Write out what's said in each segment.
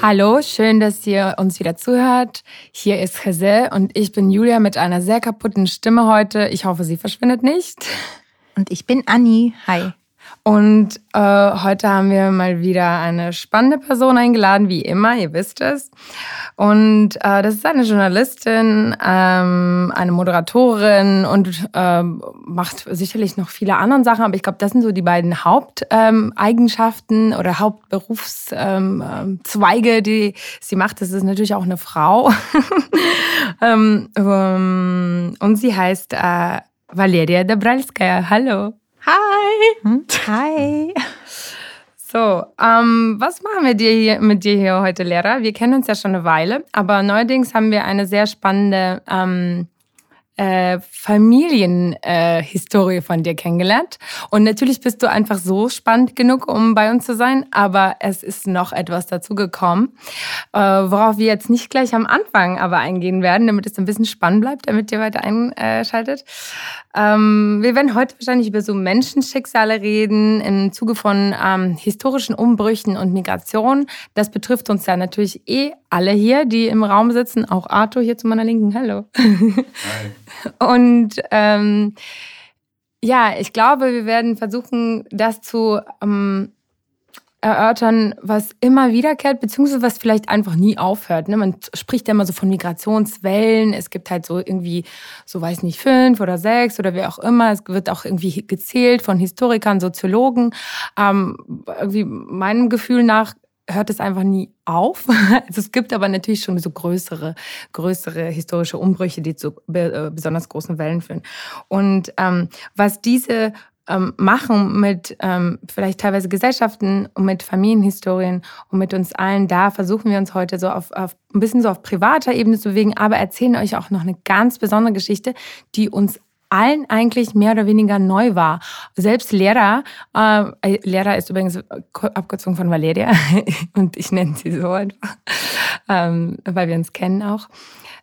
Hallo, schön, dass ihr uns wieder zuhört. Hier ist Jose und ich bin Julia mit einer sehr kaputten Stimme heute. Ich hoffe, sie verschwindet nicht. Und ich bin Anni. Hi. Und äh, heute haben wir mal wieder eine spannende Person eingeladen, wie immer, ihr wisst es. Und äh, das ist eine Journalistin, ähm, eine Moderatorin und ähm, macht sicherlich noch viele andere Sachen, aber ich glaube, das sind so die beiden Haupteigenschaften ähm, oder Hauptberufszweige, ähm, die sie macht. Das ist natürlich auch eine Frau. ähm, ähm, und sie heißt äh, Valeria Dabralskaya. Hallo. Hi. Hm? Hi. So, ähm, was machen wir dir hier, mit dir hier heute, Lehrer? Wir kennen uns ja schon eine Weile, aber neuerdings haben wir eine sehr spannende ähm, äh, Familienhistorie äh, von dir kennengelernt. Und natürlich bist du einfach so spannend genug, um bei uns zu sein, aber es ist noch etwas dazu gekommen, äh, worauf wir jetzt nicht gleich am Anfang aber eingehen werden, damit es ein bisschen spannend bleibt, damit ihr weiter einschaltet. Ähm, wir werden heute wahrscheinlich über so Menschenschicksale reden im Zuge von ähm, historischen Umbrüchen und Migration. Das betrifft uns ja natürlich eh alle hier, die im Raum sitzen, auch Arthur hier zu meiner Linken. Hallo. Hi. Und ähm, ja, ich glaube, wir werden versuchen, das zu ähm, erörtern, was immer wiederkehrt, beziehungsweise was vielleicht einfach nie aufhört. Ne? Man spricht ja immer so von Migrationswellen. Es gibt halt so irgendwie, so weiß nicht, fünf oder sechs oder wie auch immer. Es wird auch irgendwie gezählt von Historikern, Soziologen. Ähm, irgendwie meinem Gefühl nach hört es einfach nie auf. Also es gibt aber natürlich schon so größere, größere historische Umbrüche, die zu äh, besonders großen Wellen führen. Und ähm, was diese ähm, machen mit ähm, vielleicht teilweise Gesellschaften und mit Familienhistorien und mit uns allen, da versuchen wir uns heute so auf, auf ein bisschen so auf privater Ebene zu bewegen, aber erzählen euch auch noch eine ganz besondere Geschichte, die uns allen eigentlich mehr oder weniger neu war. Selbst Lehrer, äh, Lehrer ist übrigens Abkürzung von Valeria und ich nenne sie so einfach, ähm, weil wir uns kennen auch.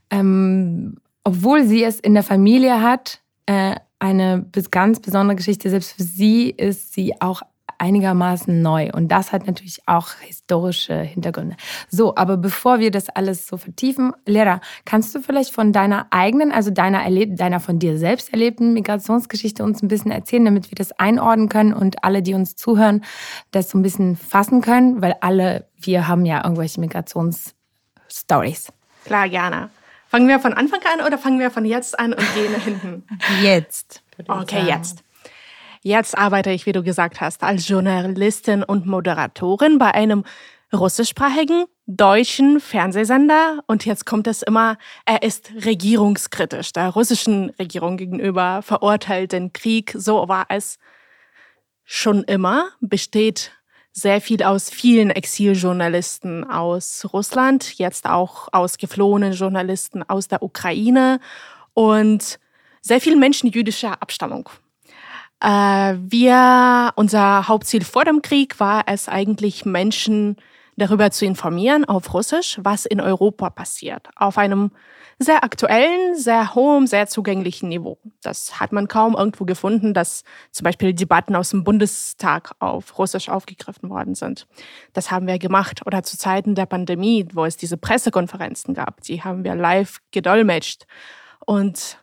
Ähm, obwohl sie es in der Familie hat, äh, eine ganz besondere Geschichte. Selbst für sie ist sie auch einigermaßen neu. Und das hat natürlich auch historische Hintergründe. So, aber bevor wir das alles so vertiefen, Lehrer, kannst du vielleicht von deiner eigenen, also deiner, erleb deiner von dir selbst erlebten Migrationsgeschichte uns ein bisschen erzählen, damit wir das einordnen können und alle, die uns zuhören, das so ein bisschen fassen können? Weil alle, wir haben ja irgendwelche Migrationsstories. Klar, gerne. Fangen wir von Anfang an oder fangen wir von jetzt an und gehen nach hinten? Jetzt. Okay, jetzt. Jetzt arbeite ich, wie du gesagt hast, als Journalistin und Moderatorin bei einem russischsprachigen deutschen Fernsehsender. Und jetzt kommt es immer, er ist regierungskritisch der russischen Regierung gegenüber, verurteilt den Krieg. So war es schon immer, besteht sehr viel aus vielen Exiljournalisten aus Russland, jetzt auch aus geflohenen Journalisten aus der Ukraine und sehr viele Menschen jüdischer Abstammung. Äh, wir, unser Hauptziel vor dem Krieg war es eigentlich, Menschen darüber zu informieren auf Russisch, was in Europa passiert. Auf einem sehr aktuellen, sehr hohen, sehr zugänglichen Niveau. Das hat man kaum irgendwo gefunden, dass zum Beispiel Debatten aus dem Bundestag auf Russisch aufgegriffen worden sind. Das haben wir gemacht. Oder zu Zeiten der Pandemie, wo es diese Pressekonferenzen gab, die haben wir live gedolmetscht. Und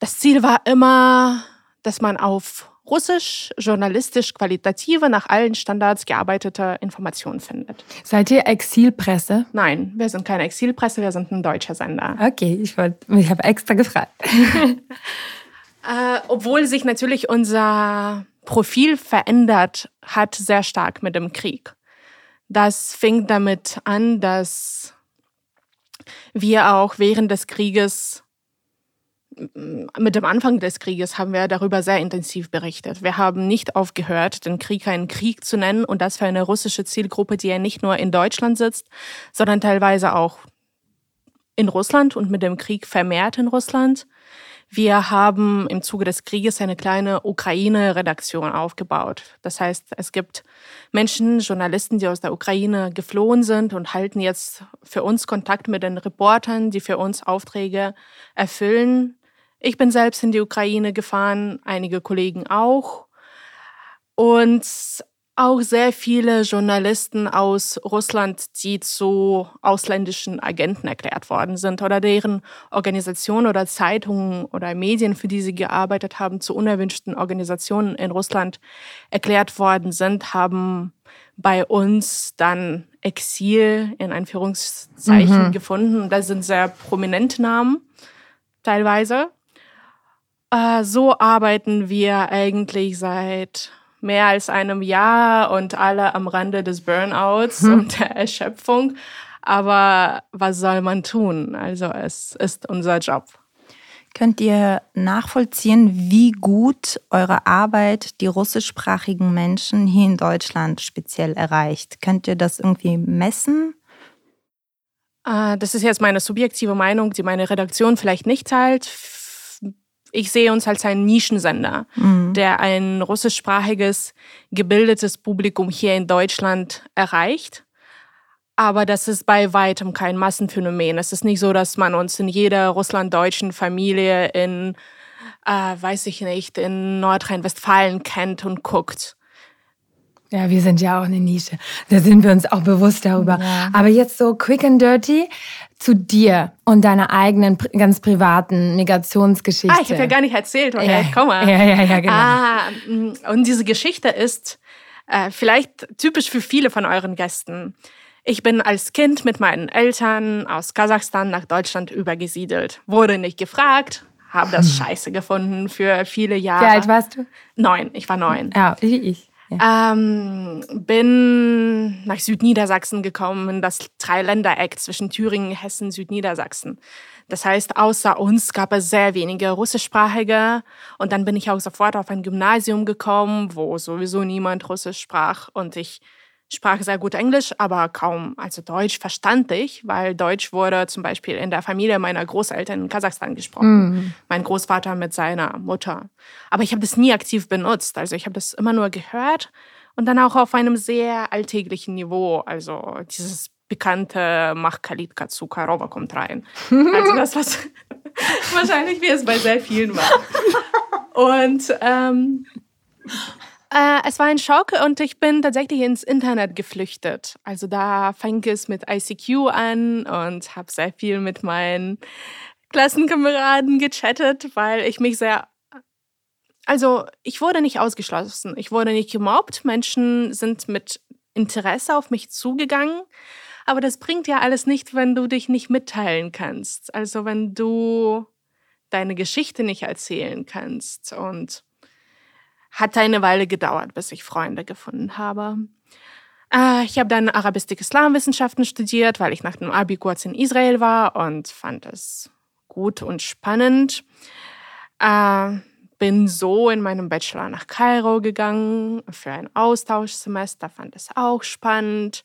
das Ziel war immer, dass man auf Russisch, journalistisch qualitative, nach allen Standards gearbeitete Informationen findet. Seid ihr Exilpresse? Nein, wir sind keine Exilpresse, wir sind ein deutscher Sender. Okay, ich, ich habe extra gefragt. äh, obwohl sich natürlich unser Profil verändert hat, sehr stark mit dem Krieg. Das fing damit an, dass wir auch während des Krieges mit dem Anfang des Krieges haben wir darüber sehr intensiv berichtet. Wir haben nicht aufgehört, den Krieg einen Krieg zu nennen und das für eine russische Zielgruppe, die ja nicht nur in Deutschland sitzt, sondern teilweise auch in Russland und mit dem Krieg vermehrt in Russland. Wir haben im Zuge des Krieges eine kleine Ukraine-Redaktion aufgebaut. Das heißt, es gibt Menschen, Journalisten, die aus der Ukraine geflohen sind und halten jetzt für uns Kontakt mit den Reportern, die für uns Aufträge erfüllen. Ich bin selbst in die Ukraine gefahren, einige Kollegen auch. Und auch sehr viele Journalisten aus Russland, die zu ausländischen Agenten erklärt worden sind oder deren Organisationen oder Zeitungen oder Medien, für die sie gearbeitet haben, zu unerwünschten Organisationen in Russland erklärt worden sind, haben bei uns dann Exil in Anführungszeichen mhm. gefunden. Das sind sehr prominente Namen teilweise. Äh, so arbeiten wir eigentlich seit mehr als einem Jahr und alle am Rande des Burnouts hm. und der Erschöpfung. Aber was soll man tun? Also es ist unser Job. Könnt ihr nachvollziehen, wie gut eure Arbeit die russischsprachigen Menschen hier in Deutschland speziell erreicht? Könnt ihr das irgendwie messen? Ah, das ist jetzt meine subjektive Meinung, die meine Redaktion vielleicht nicht teilt ich sehe uns als einen Nischensender, mhm. der ein russischsprachiges, gebildetes Publikum hier in Deutschland erreicht. Aber das ist bei weitem kein Massenphänomen. Es ist nicht so, dass man uns in jeder russlanddeutschen Familie in, äh, weiß ich nicht, in Nordrhein-Westfalen kennt und guckt. Ja, wir sind ja auch eine Nische. Da sind wir uns auch bewusst darüber. Ja. Aber jetzt so quick and dirty zu dir und deiner eigenen ganz privaten Migrationsgeschichte. Ah, ich habe ja gar nicht erzählt, woher ja. ich komme. Ja, ja, ja, genau. Ah, und diese Geschichte ist äh, vielleicht typisch für viele von euren Gästen. Ich bin als Kind mit meinen Eltern aus Kasachstan nach Deutschland übergesiedelt. Wurde nicht gefragt, habe das scheiße gefunden für viele Jahre. Wie alt warst du? Neun, ich war neun. Ja, wie ich. Ähm, bin nach Südniedersachsen gekommen, in das Dreiländereck zwischen Thüringen, Hessen, Südniedersachsen. Das heißt, außer uns gab es sehr wenige Russischsprachige. Und dann bin ich auch sofort auf ein Gymnasium gekommen, wo sowieso niemand Russisch sprach. Und ich sprach sehr gut Englisch, aber kaum, also Deutsch verstand ich, weil Deutsch wurde zum Beispiel in der Familie meiner Großeltern in Kasachstan gesprochen. Mhm. Mein Großvater mit seiner Mutter. Aber ich habe das nie aktiv benutzt. Also ich habe das immer nur gehört und dann auch auf einem sehr alltäglichen Niveau. Also dieses bekannte Mach Kalitka zu Karova kommt rein. Also das, was wahrscheinlich wie es bei sehr vielen war. Und ähm, äh, es war ein Schock und ich bin tatsächlich ins Internet geflüchtet. Also da fing es mit ICQ an und habe sehr viel mit meinen Klassenkameraden gechattet, weil ich mich sehr also ich wurde nicht ausgeschlossen, ich wurde nicht gemobbt, Menschen sind mit Interesse auf mich zugegangen, aber das bringt ja alles nicht, wenn du dich nicht mitteilen kannst. Also wenn du deine Geschichte nicht erzählen kannst und hat eine Weile gedauert, bis ich Freunde gefunden habe. Äh, ich habe dann Arabistik-Islamwissenschaften studiert, weil ich nach dem Abi kurz in Israel war und fand es gut und spannend. Äh, bin so in meinem Bachelor nach Kairo gegangen für ein Austauschsemester, fand es auch spannend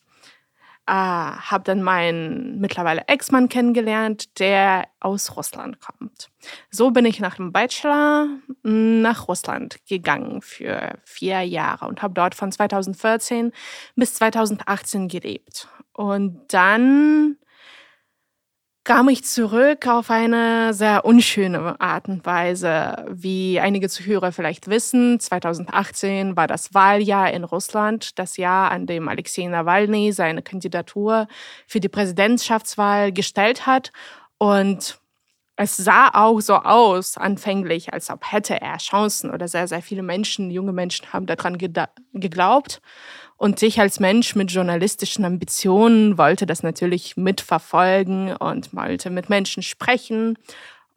äh, habe dann meinen mittlerweile Ex-Mann kennengelernt, der aus Russland kommt. So bin ich nach dem Bachelor nach Russland gegangen für vier Jahre und habe dort von 2014 bis 2018 gelebt. Und dann kam ich zurück auf eine sehr unschöne Art und Weise. Wie einige Zuhörer vielleicht wissen, 2018 war das Wahljahr in Russland, das Jahr, an dem Alexei Nawalny seine Kandidatur für die Präsidentschaftswahl gestellt hat. Und es sah auch so aus, anfänglich, als ob hätte er Chancen oder sehr, sehr viele Menschen, junge Menschen haben daran geglaubt. Und ich als Mensch mit journalistischen Ambitionen wollte das natürlich mitverfolgen und wollte mit Menschen sprechen.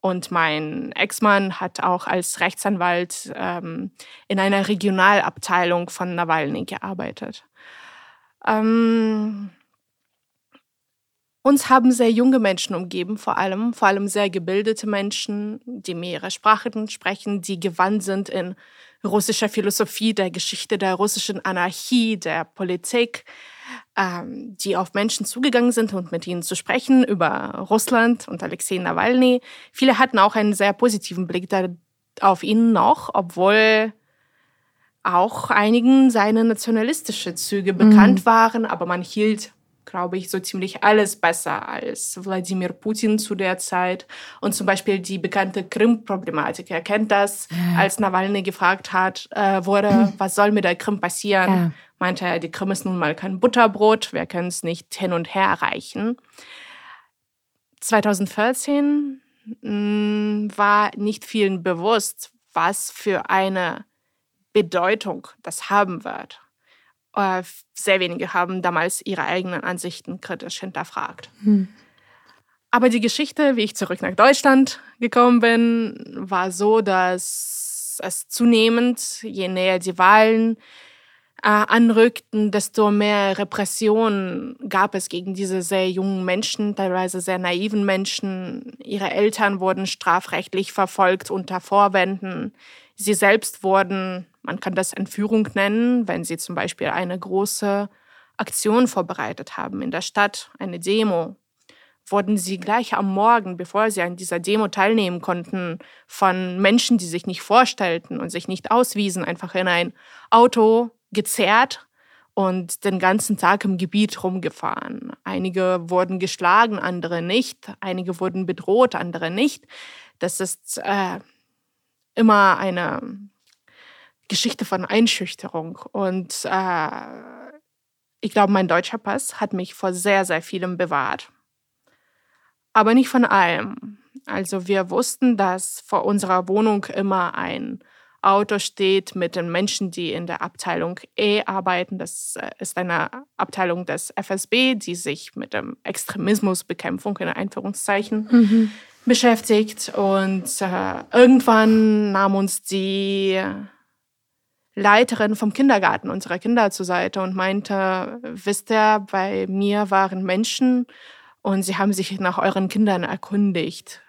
Und mein Ex-Mann hat auch als Rechtsanwalt ähm, in einer Regionalabteilung von Nawalny gearbeitet. Ähm, uns haben sehr junge Menschen umgeben, vor allem, vor allem sehr gebildete Menschen, die mehrere Sprachen sprechen, die gewandt sind in russischer Philosophie, der Geschichte der russischen Anarchie, der Politik, ähm, die auf Menschen zugegangen sind und mit ihnen zu sprechen über Russland und Alexei Nawalny. Viele hatten auch einen sehr positiven Blick da, auf ihn noch, obwohl auch einigen seine nationalistische Züge bekannt mhm. waren, aber man hielt glaube ich, so ziemlich alles besser als Wladimir Putin zu der Zeit. Und zum Beispiel die bekannte Krim-Problematik. Er kennt das, ja. als Nawalny gefragt hat, äh, wurde, was soll mit der Krim passieren? Ja. Meinte er, die Krim ist nun mal kein Butterbrot, wir können es nicht hin und her erreichen. 2014 mh, mm, war nicht vielen bewusst, was für eine Bedeutung das haben wird. Äh, sehr wenige haben damals ihre eigenen Ansichten kritisch hinterfragt. Hm. Aber die Geschichte, wie ich zurück nach Deutschland gekommen bin, war so, dass es zunehmend, je näher die Wahlen äh, anrückten, desto mehr Repressionen gab es gegen diese sehr jungen Menschen, teilweise sehr naiven Menschen. Ihre Eltern wurden strafrechtlich verfolgt unter Vorwänden. Sie selbst wurden man kann das Entführung nennen, wenn Sie zum Beispiel eine große Aktion vorbereitet haben in der Stadt, eine Demo. Wurden Sie gleich am Morgen, bevor Sie an dieser Demo teilnehmen konnten, von Menschen, die sich nicht vorstellten und sich nicht auswiesen, einfach in ein Auto gezerrt und den ganzen Tag im Gebiet rumgefahren. Einige wurden geschlagen, andere nicht. Einige wurden bedroht, andere nicht. Das ist äh, immer eine Geschichte von Einschüchterung. Und äh, ich glaube, mein deutscher Pass hat mich vor sehr, sehr vielem bewahrt. Aber nicht von allem. Also wir wussten, dass vor unserer Wohnung immer ein Auto steht mit den Menschen, die in der Abteilung E arbeiten. Das äh, ist eine Abteilung des FSB, die sich mit dem Extremismusbekämpfung in Einführungszeichen mhm. beschäftigt. Und äh, irgendwann nahm uns die Leiterin vom Kindergarten unserer Kinder zur Seite und meinte, wisst ihr, bei mir waren Menschen und sie haben sich nach euren Kindern erkundigt.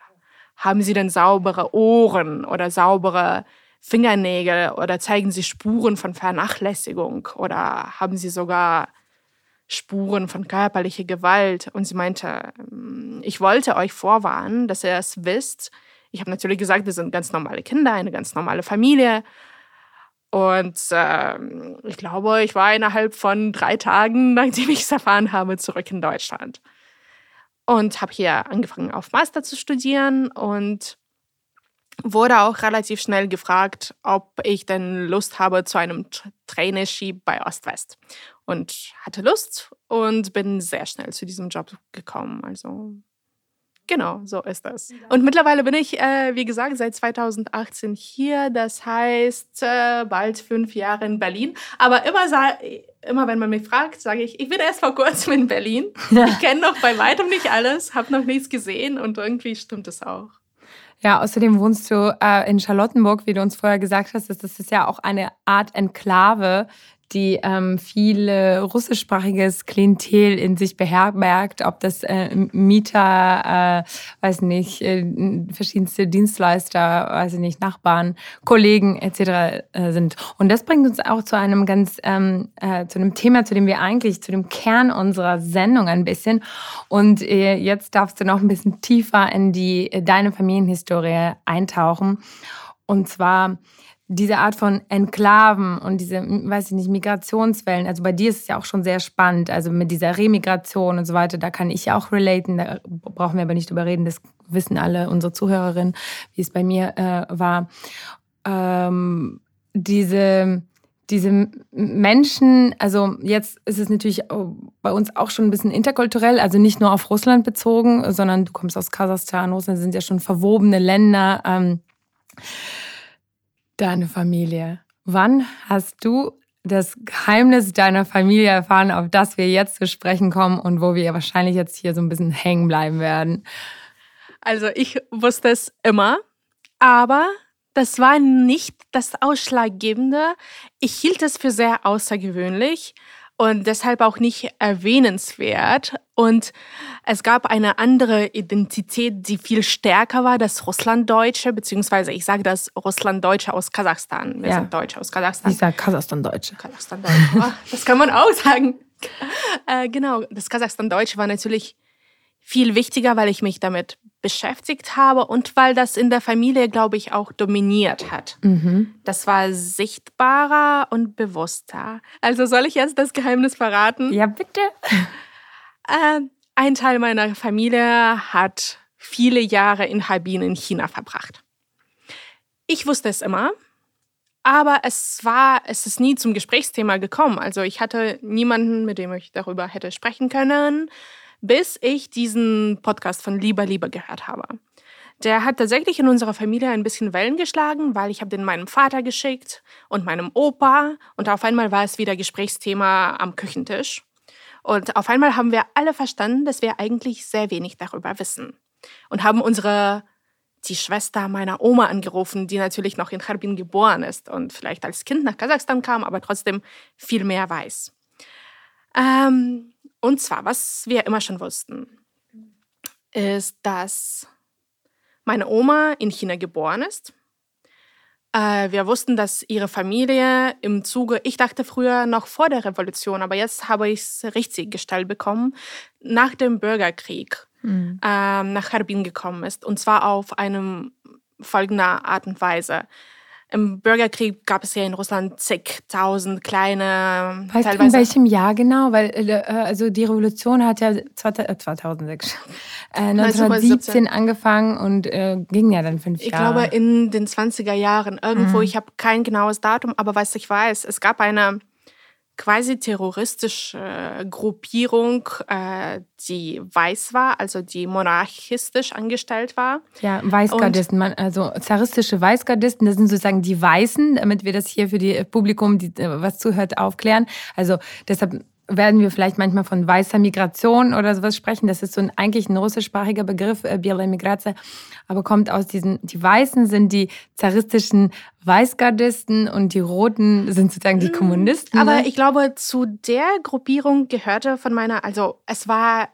Haben sie denn saubere Ohren oder saubere Fingernägel oder zeigen sie Spuren von Vernachlässigung oder haben sie sogar Spuren von körperlicher Gewalt? Und sie meinte, ich wollte euch vorwarnen, dass ihr es wisst. Ich habe natürlich gesagt, wir sind ganz normale Kinder, eine ganz normale Familie. Und äh, ich glaube, ich war innerhalb von drei Tagen, nachdem ich es erfahren habe, zurück in Deutschland. Und habe hier angefangen, auf Master zu studieren und wurde auch relativ schnell gefragt, ob ich denn Lust habe zu einem Traineeship bei Ost-West. Und hatte Lust und bin sehr schnell zu diesem Job gekommen. Also Genau, so ist das. Und mittlerweile bin ich, äh, wie gesagt, seit 2018 hier. Das heißt, äh, bald fünf Jahre in Berlin. Aber immer, immer wenn man mich fragt, sage ich, ich bin erst vor kurzem in Berlin. Ich kenne noch bei weitem nicht alles, habe noch nichts gesehen und irgendwie stimmt es auch. Ja, außerdem wohnst du äh, in Charlottenburg, wie du uns vorher gesagt hast. Das ist ja auch eine Art Enklave, die ähm, viele russischsprachiges Klientel in sich beherbergt, ob das äh, Mieter, äh, weiß nicht, äh, verschiedenste Dienstleister, weiß ich nicht, Nachbarn, Kollegen etc. Äh, sind. Und das bringt uns auch zu einem ganz, ähm, äh, zu einem Thema, zu dem wir eigentlich, zu dem Kern unserer Sendung ein bisschen. Und äh, jetzt darfst du noch ein bisschen tiefer in die deine Familienhistorie eintauchen. Und zwar diese Art von Enklaven und diese, weiß ich nicht, Migrationswellen, also bei dir ist es ja auch schon sehr spannend, also mit dieser Remigration und so weiter, da kann ich ja auch relaten, da brauchen wir aber nicht drüber reden, das wissen alle unsere Zuhörerinnen, wie es bei mir äh, war. Ähm, diese, diese Menschen, also jetzt ist es natürlich bei uns auch schon ein bisschen interkulturell, also nicht nur auf Russland bezogen, sondern du kommst aus Kasachstan, Russland sind ja schon verwobene Länder. Ähm, Deine Familie. Wann hast du das Geheimnis deiner Familie erfahren, auf das wir jetzt zu sprechen kommen und wo wir wahrscheinlich jetzt hier so ein bisschen hängen bleiben werden? Also ich wusste es immer, aber das war nicht das Ausschlaggebende. Ich hielt es für sehr außergewöhnlich und deshalb auch nicht erwähnenswert. Und es gab eine andere Identität, die viel stärker war, das Russlanddeutsche, beziehungsweise ich sage das Russlanddeutsche aus Kasachstan. Wir ja. sind Deutsche aus Kasachstan. Ich sage Kasachstan-Deutsche. Kasachstan-Deutsche, das kann man auch sagen. Äh, genau, das Kasachstan-Deutsche war natürlich viel wichtiger, weil ich mich damit beschäftigt habe und weil das in der Familie, glaube ich, auch dominiert hat. Mhm. Das war sichtbarer und bewusster. Also soll ich jetzt das Geheimnis verraten? Ja, bitte. Äh, ein Teil meiner Familie hat viele Jahre in Harbin in China verbracht. Ich wusste es immer, aber es war, es ist nie zum Gesprächsthema gekommen. Also ich hatte niemanden, mit dem ich darüber hätte sprechen können bis ich diesen Podcast von Lieber Lieber gehört habe. Der hat tatsächlich in unserer Familie ein bisschen Wellen geschlagen, weil ich habe den meinem Vater geschickt und meinem Opa und auf einmal war es wieder Gesprächsthema am Küchentisch. Und auf einmal haben wir alle verstanden, dass wir eigentlich sehr wenig darüber wissen und haben unsere die Schwester meiner Oma angerufen, die natürlich noch in Harbin geboren ist und vielleicht als Kind nach Kasachstan kam, aber trotzdem viel mehr weiß. Ähm, und zwar, was wir immer schon wussten, ist, dass meine Oma in China geboren ist. Äh, wir wussten, dass ihre Familie im Zuge, ich dachte früher noch vor der Revolution, aber jetzt habe ich es richtig gestellt bekommen, nach dem Bürgerkrieg mhm. ähm, nach Harbin gekommen ist. Und zwar auf einem folgender Art und Weise. Im Bürgerkrieg gab es ja in Russland zigtausend kleine. Weißt teilweise. du in welchem Jahr genau? Weil äh, äh also die Revolution hat ja 2006, äh, 1917 angefangen und äh, ging ja dann fünf ich Jahre. Ich glaube in den 20er Jahren irgendwo. Mhm. Ich habe kein genaues Datum, aber was ich weiß, es gab eine quasi terroristische Gruppierung, äh, die weiß war, also die monarchistisch angestellt war. Ja, Weißgardisten, also zaristische Weißgardisten, das sind sozusagen die Weißen, damit wir das hier für die Publikum, die äh, was zuhört, aufklären. Also deshalb werden wir vielleicht manchmal von weißer Migration oder sowas sprechen. Das ist so ein, eigentlich ein russischsprachiger Begriff, äh, Biela Migratia, aber kommt aus diesen, die Weißen sind die zaristischen Weißgardisten und die Roten sind sozusagen die mm, Kommunisten. Aber ne? ich glaube, zu der Gruppierung gehörte von meiner, also es war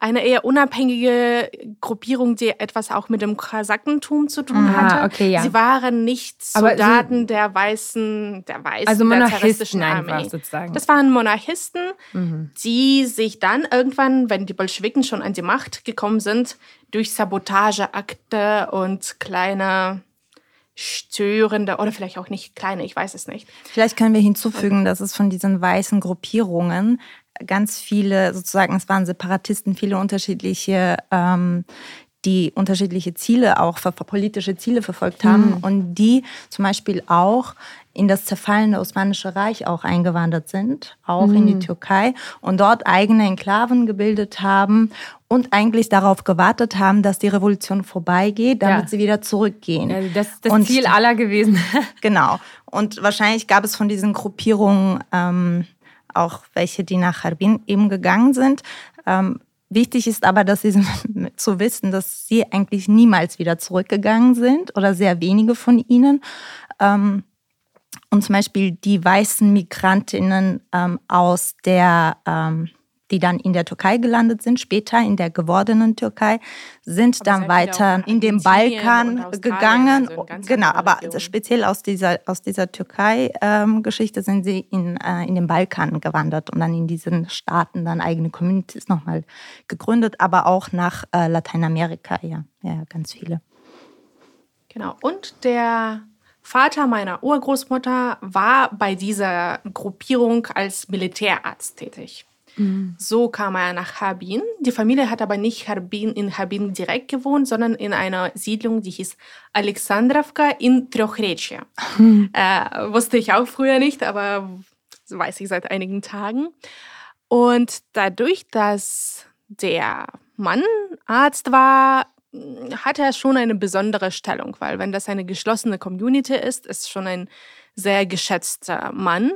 eine eher unabhängige Gruppierung, die etwas auch mit dem Kasakentum zu tun hatte. Okay, ja. Sie waren nicht Soldaten der weißen, der weißen, also Monarchisten einfach sozusagen. Das waren Monarchisten, mhm. die sich dann irgendwann, wenn die Bolschewiken schon an die Macht gekommen sind, durch Sabotageakte und kleine störende oder vielleicht auch nicht kleine, ich weiß es nicht. Vielleicht können wir hinzufügen, dass es von diesen weißen Gruppierungen ganz viele, sozusagen, es waren Separatisten, viele unterschiedliche, ähm, die unterschiedliche Ziele auch, politische Ziele verfolgt haben mhm. und die zum Beispiel auch in das zerfallene Osmanische Reich auch eingewandert sind, auch mhm. in die mhm. Türkei und dort eigene Enklaven gebildet haben und eigentlich darauf gewartet haben, dass die Revolution vorbeigeht, damit ja. sie wieder zurückgehen. Ja, das ist das und, Ziel aller gewesen. genau. Und wahrscheinlich gab es von diesen Gruppierungen ähm, auch welche, die nach Harbin eben gegangen sind. Ähm, wichtig ist aber, dass sie zu wissen, dass sie eigentlich niemals wieder zurückgegangen sind oder sehr wenige von ihnen. Ähm, und zum Beispiel die weißen Migrantinnen ähm, aus der ähm, die dann in der Türkei gelandet sind, später in der gewordenen Türkei, sind aber dann weiter in den Balkan gegangen. Also genau, aber Region. speziell aus dieser, aus dieser Türkei-Geschichte ähm, sind sie in, äh, in den Balkan gewandert und dann in diesen Staaten dann eigene Communities nochmal gegründet, aber auch nach äh, Lateinamerika, ja, ja, ganz viele. Genau, und der Vater meiner Urgroßmutter war bei dieser Gruppierung als Militärarzt tätig. Mhm. So kam er nach Harbin. Die Familie hat aber nicht Harbin, in Harbin direkt gewohnt, sondern in einer Siedlung, die hieß Alexandrovka in Trochrechia. Mhm. Äh, wusste ich auch früher nicht, aber weiß ich seit einigen Tagen. Und dadurch, dass der Mann Arzt war, hat er schon eine besondere Stellung, weil wenn das eine geschlossene Community ist, ist schon ein sehr geschätzter Mann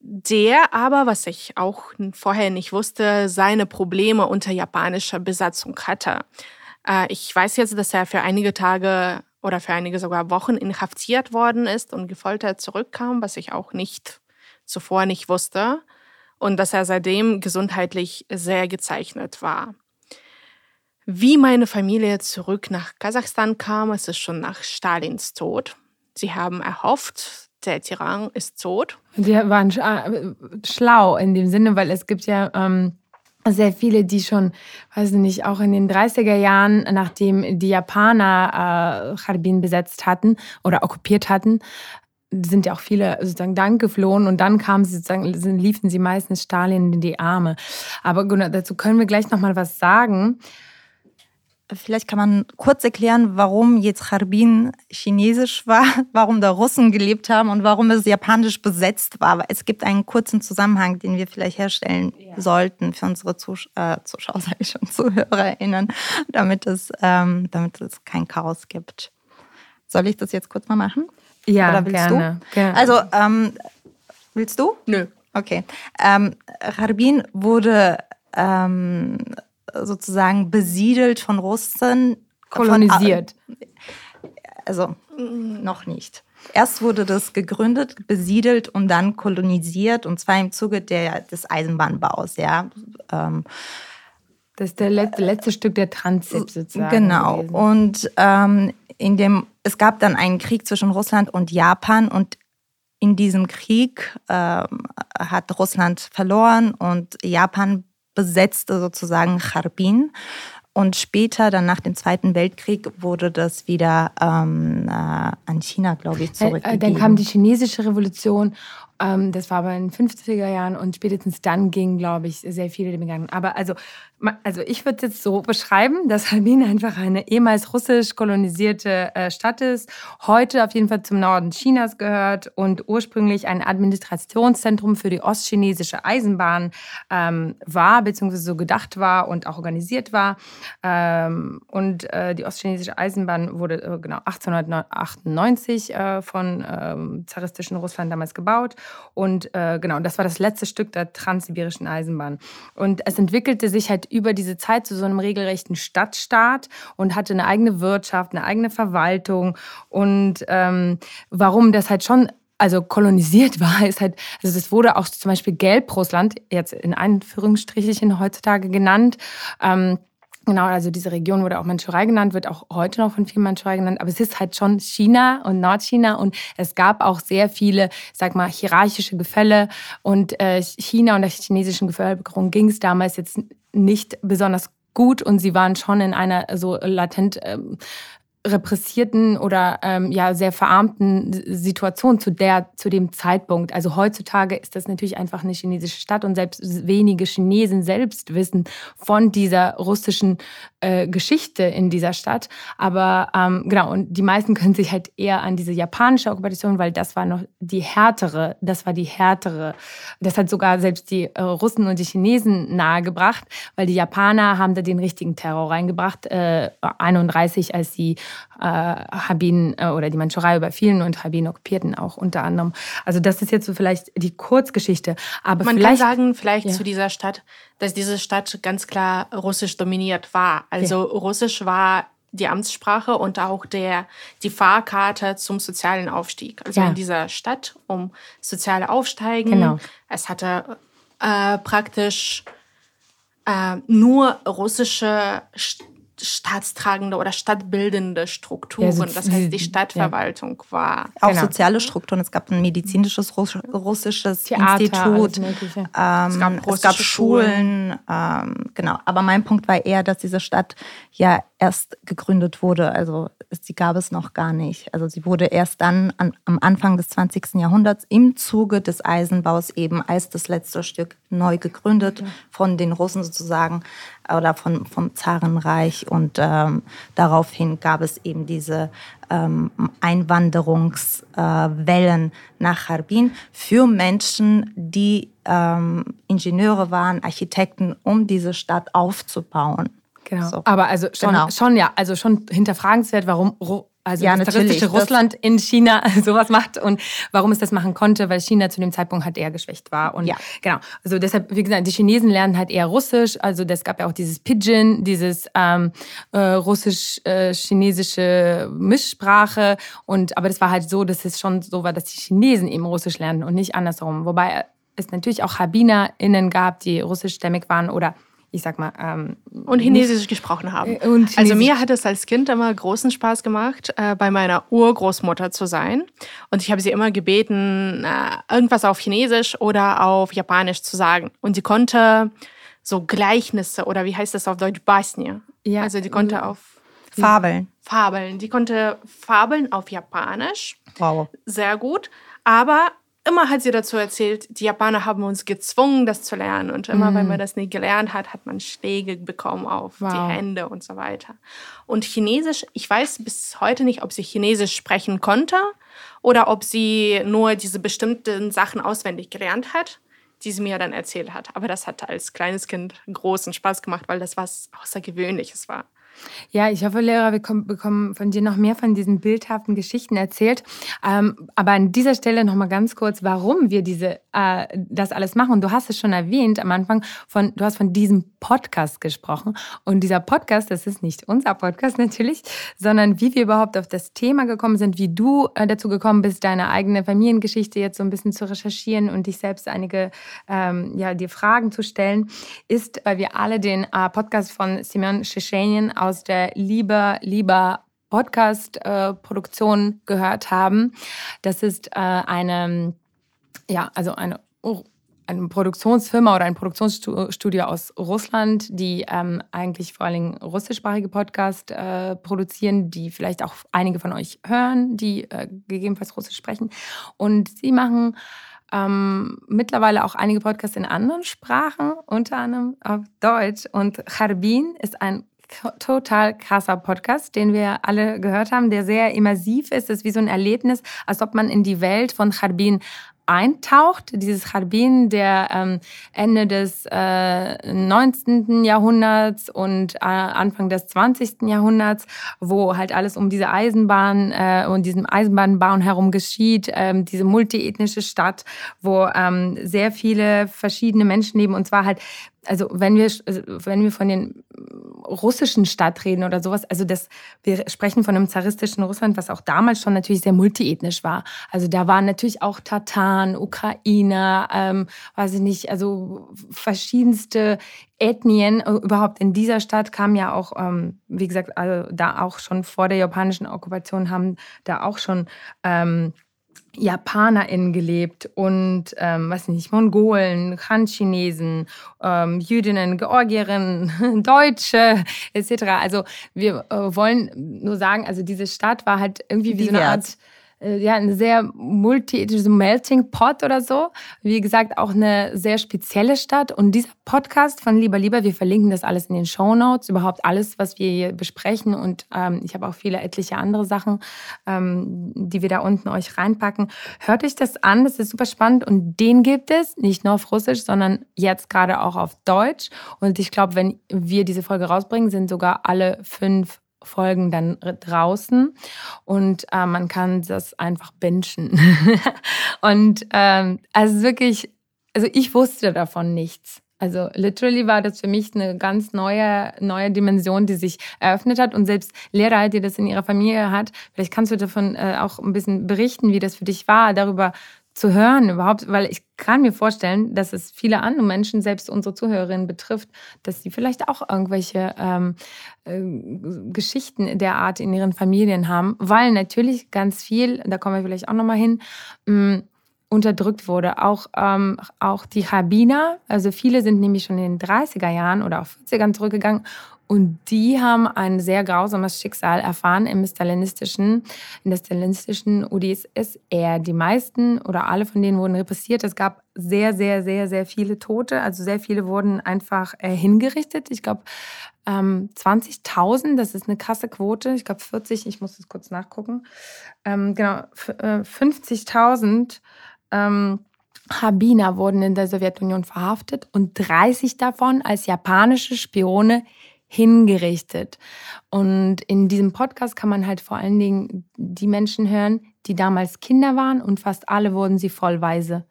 der aber, was ich auch vorher nicht wusste, seine Probleme unter japanischer Besatzung hatte. Äh, ich weiß jetzt, dass er für einige Tage oder für einige sogar Wochen inhaftiert worden ist und gefoltert zurückkam, was ich auch nicht zuvor nicht wusste und dass er seitdem gesundheitlich sehr gezeichnet war. Wie meine Familie zurück nach Kasachstan kam, es ist schon nach Stalins Tod. Sie haben erhofft, der Tyrann ist tot. Sie waren äh, schlau in dem Sinne, weil es gibt ja ähm, sehr viele, die schon, weiß ich nicht, auch in den 30er Jahren, nachdem die Japaner äh, Harbin besetzt hatten oder okkupiert hatten, sind ja auch viele sozusagen dann geflohen und dann kamen sie sozusagen, liefen sie meistens Stalin in die Arme. Aber dazu können wir gleich noch mal was sagen. Vielleicht kann man kurz erklären, warum jetzt Harbin chinesisch war, warum da Russen gelebt haben und warum es japanisch besetzt war. Es gibt einen kurzen Zusammenhang, den wir vielleicht herstellen ja. sollten für unsere Zusch äh, Zuschauer, sage ich schon, ZuhörerInnen, damit es, ähm, damit es kein Chaos gibt. Soll ich das jetzt kurz mal machen? Ja, Oder willst gerne. du? Gerne. Also, ähm, willst du? Nö. Okay. Ähm, Harbin wurde ähm, sozusagen besiedelt von Russen. Kolonisiert. Von, also noch nicht. Erst wurde das gegründet, besiedelt und dann kolonisiert und zwar im Zuge der, des Eisenbahnbaus. Ja. Ähm, das ist der letzte, letzte Stück der Transit sozusagen. Genau. Gewesen. Und ähm, in dem, es gab dann einen Krieg zwischen Russland und Japan und in diesem Krieg ähm, hat Russland verloren und Japan besetzte sozusagen Charbin. Und später, dann nach dem Zweiten Weltkrieg, wurde das wieder ähm, äh, an China, glaube ich, zurückgegeben. Dann kam die chinesische Revolution ähm, das war aber in den 50er Jahren und spätestens dann gingen, glaube ich, sehr viele gegangen. Aber also, also ich würde es jetzt so beschreiben, dass Harbin einfach eine ehemals russisch kolonisierte äh, Stadt ist, heute auf jeden Fall zum Norden Chinas gehört und ursprünglich ein Administrationszentrum für die ostchinesische Eisenbahn ähm, war, beziehungsweise so gedacht war und auch organisiert war. Ähm, und äh, die ostchinesische Eisenbahn wurde äh, genau 1898 äh, von ähm, zaristischen Russland damals gebaut und äh, genau, das war das letzte Stück der transsibirischen Eisenbahn. Und es entwickelte sich halt über diese Zeit zu so einem regelrechten Stadtstaat und hatte eine eigene Wirtschaft, eine eigene Verwaltung. Und ähm, warum das halt schon also kolonisiert war, ist halt, also das wurde auch zum Beispiel Gelbrussland, jetzt in Anführungsstrichen heutzutage genannt. Ähm, Genau, also diese Region wurde auch Mandschurei genannt, wird auch heute noch von vielen Mandschurei genannt, aber es ist halt schon China und Nordchina und es gab auch sehr viele, sag mal, hierarchische Gefälle und äh, China und der chinesischen Bevölkerung ging es damals jetzt nicht besonders gut und sie waren schon in einer so latent ähm, repressierten oder ähm, ja sehr verarmten Situation zu der zu dem Zeitpunkt. Also heutzutage ist das natürlich einfach eine chinesische Stadt und selbst wenige Chinesen selbst wissen von dieser russischen äh, Geschichte in dieser Stadt. Aber ähm, genau und die meisten können sich halt eher an diese japanische Okkupation, weil das war noch die härtere, das war die härtere. Das hat sogar selbst die äh, Russen und die Chinesen nahegebracht, weil die Japaner haben da den richtigen Terror reingebracht. Äh, 31 als sie äh, Habin äh, oder die Mandschurei überfielen und Habin okkupierten auch unter anderem. Also das ist jetzt so vielleicht die Kurzgeschichte. Aber man kann sagen vielleicht ja. zu dieser Stadt, dass diese Stadt ganz klar russisch dominiert war. Also ja. Russisch war die Amtssprache und auch der, die Fahrkarte zum sozialen Aufstieg. Also ja. in dieser Stadt, um soziale Aufsteigen. Genau. Es hatte äh, praktisch äh, nur russische staatstragende oder stadtbildende Strukturen. Ja, das heißt, die Stadtverwaltung ja. war. Auch genau. soziale Strukturen. Es gab ein medizinisches russisches Theater, Institut. Ähm, es gab, es gab Schulen. Ähm, genau. Aber mein Punkt war eher, dass diese Stadt ja erst gegründet wurde. Also sie gab es noch gar nicht. Also sie wurde erst dann an, am Anfang des 20. Jahrhunderts im Zuge des Eisenbaus eben als das letzte Stück neu gegründet von den Russen sozusagen oder von, vom Zarenreich. Und ähm, daraufhin gab es eben diese ähm, Einwanderungswellen äh, nach Harbin für Menschen, die ähm, Ingenieure waren, Architekten, um diese Stadt aufzubauen. Genau. So. Aber also schon, genau. schon ja, also schon hinterfragenswert, warum also Ja, das natürlich, das- Russland in China sowas macht und warum es das machen konnte, weil China zu dem Zeitpunkt halt eher geschwächt war. Und Ja. genau. Also deshalb, wie gesagt, die Chinesen lernen halt eher Russisch. Also es gab ja auch dieses Pidgin, dieses ähm, äh, russisch-chinesische Mischsprache. Und aber das war halt so, dass es schon so war, dass die Chinesen eben Russisch lernen und nicht andersrum. Wobei es natürlich auch HabbinerInnen gab, die russischstämmig waren oder ich sag mal, ähm, Und Chinesisch gesprochen haben. Äh, also mir hat es als Kind immer großen Spaß gemacht, äh, bei meiner Urgroßmutter zu sein. Und ich habe sie immer gebeten, äh, irgendwas auf Chinesisch oder auf Japanisch zu sagen. Und sie konnte so Gleichnisse oder wie heißt das auf Deutsch, Basnie. Ja. Also die konnte auf Fabeln. Fabeln. Die konnte Fabeln auf Japanisch Wow. sehr gut. Aber immer hat sie dazu erzählt, die Japaner haben uns gezwungen, das zu lernen. Und immer, wenn man das nicht gelernt hat, hat man Schläge bekommen auf Wow. die Hände und so weiter. Und Chinesisch, ich weiß bis heute nicht, ob sie Chinesisch sprechen konnte oder ob sie nur diese bestimmten Sachen auswendig gelernt hat, die sie mir dann erzählt hat. Aber das hat als kleines Kind großen Spaß gemacht, weil das was Außergewöhnliches war. Ja, ich hoffe, Lehrer, wir kommen- bekommen von dir noch mehr von diesen bildhaften Geschichten erzählt. Ähm, aber an dieser Stelle noch mal ganz kurz, warum wir diese, äh, das alles machen. Du hast es schon erwähnt am Anfang, von, du hast von diesem Podcast gesprochen. Und dieser Podcast, das ist nicht unser Podcast natürlich, sondern wie wir überhaupt auf das Thema gekommen sind, wie du äh, dazu gekommen bist, deine eigene Familiengeschichte jetzt so ein bisschen zu recherchieren und dich selbst einige, ähm, ja, dir Fragen zu stellen, ist, weil wir alle den äh, Podcast von Simeon Shishanian aus der Lieber, Lieber Podcast-Produktion gehört haben. Das ist äh, eine, ja, also eine, oh, eine Produktionsfirma oder ein Produktionsstudio aus Russland, die ähm, eigentlich vor allem russischsprachige Podcasts äh, produzieren, die vielleicht auch einige von euch hören, die äh, gegebenenfalls Russisch sprechen. Und sie machen ähm, mittlerweile auch einige Podcasts in anderen Sprachen, unter anderem auf Deutsch. Und Charbin ist ein total krasser Podcast, den wir alle gehört haben, der sehr immersiv ist. Es ist wie so ein Erlebnis, als ob man in die Welt von Charbin eintaucht. Dieses Charbin, der ähm, Ende des äh, 19. Jahrhunderts und äh, Anfang des 20. Jahrhunderts, wo halt alles um diese Eisenbahn äh, und diesem Eisenbahnbahn herum geschieht, ähm, diese multiethnische Stadt, wo ähm, sehr viele verschiedene Menschen leben und zwar halt also wenn wir, also wenn wir von den russischen Stadt reden oder sowas, also das, wir sprechen von einem zaristischen Russland, was auch damals schon natürlich sehr multiethnisch war. Also da waren natürlich auch Tataren, Ukrainer, ähm, weiß ich nicht, also verschiedenste Ethnien. Überhaupt in dieser Stadt kam ja auch, ähm, wie gesagt, also da auch schon vor der japanischen Okkupation haben da auch schon ähm, JapanerInnen gelebt und, ähm, weiß nicht, Mongolen, Han-Chinesen, ähm, Jüdinnen, Georgierinnen, Deutsche etc. Also wir äh, wollen nur sagen, also diese Stadt war halt irgendwie wie so eine Art ja, eine sehr multiethnische Melting Pot oder so. Wie gesagt, auch eine sehr spezielle Stadt. Und dieser Podcast von Lieber Lieber, wir verlinken das alles in den Show Notes, überhaupt alles, was wir hier besprechen. Und ähm, ich habe auch viele etliche andere Sachen, ähm, die wir da unten euch reinpacken. Hört euch das an, das ist super spannend. Und den gibt es nicht nur auf Russisch, sondern jetzt gerade auch auf Deutsch. Und ich glaube, wenn wir diese Folge rausbringen, sind sogar alle fünf Folgen dann draußen und äh, man kann das einfach bingen. und ähm, also wirklich, also ich wusste davon nichts. Also literally war das für mich eine ganz neue, neue Dimension, die sich eröffnet hat. Und selbst Lehrer, die das in ihrer Familie hat, vielleicht kannst du davon äh, auch ein bisschen berichten, wie das für dich war, darüber zu hören überhaupt, weil ich kann mir vorstellen, dass es viele andere Menschen, selbst unsere Zuhörerinnen betrifft, dass sie vielleicht auch irgendwelche ähm, äh, Geschichten der Art in ihren Familien haben, weil natürlich ganz viel, da kommen wir vielleicht auch nochmal hin, mh, unterdrückt wurde. Auch, ähm, auch die Rabbiner, also viele sind nämlich schon in den 30er Jahren oder auch 40ern zurückgegangen und die haben ein sehr grausames Schicksal erfahren im stalinistischen, in der stalinistischen UdSSR. Die meisten oder alle von denen wurden repressiert. Es gab sehr, sehr, sehr, sehr viele Tote. Also sehr viele wurden einfach äh, hingerichtet. Ich glaube, ähm, 20.000, das ist eine krasse Quote. Ich glaube 40, ich muss das kurz nachgucken. Ähm, genau, äh, 50.000 ähm, Rabbiner wurden in der Sowjetunion verhaftet und 30 davon als japanische Spione hingerichtet. Und in diesem Podcast kann man halt vor allen Dingen die Menschen hören, die damals Kinder waren und fast alle wurden sie vollweise.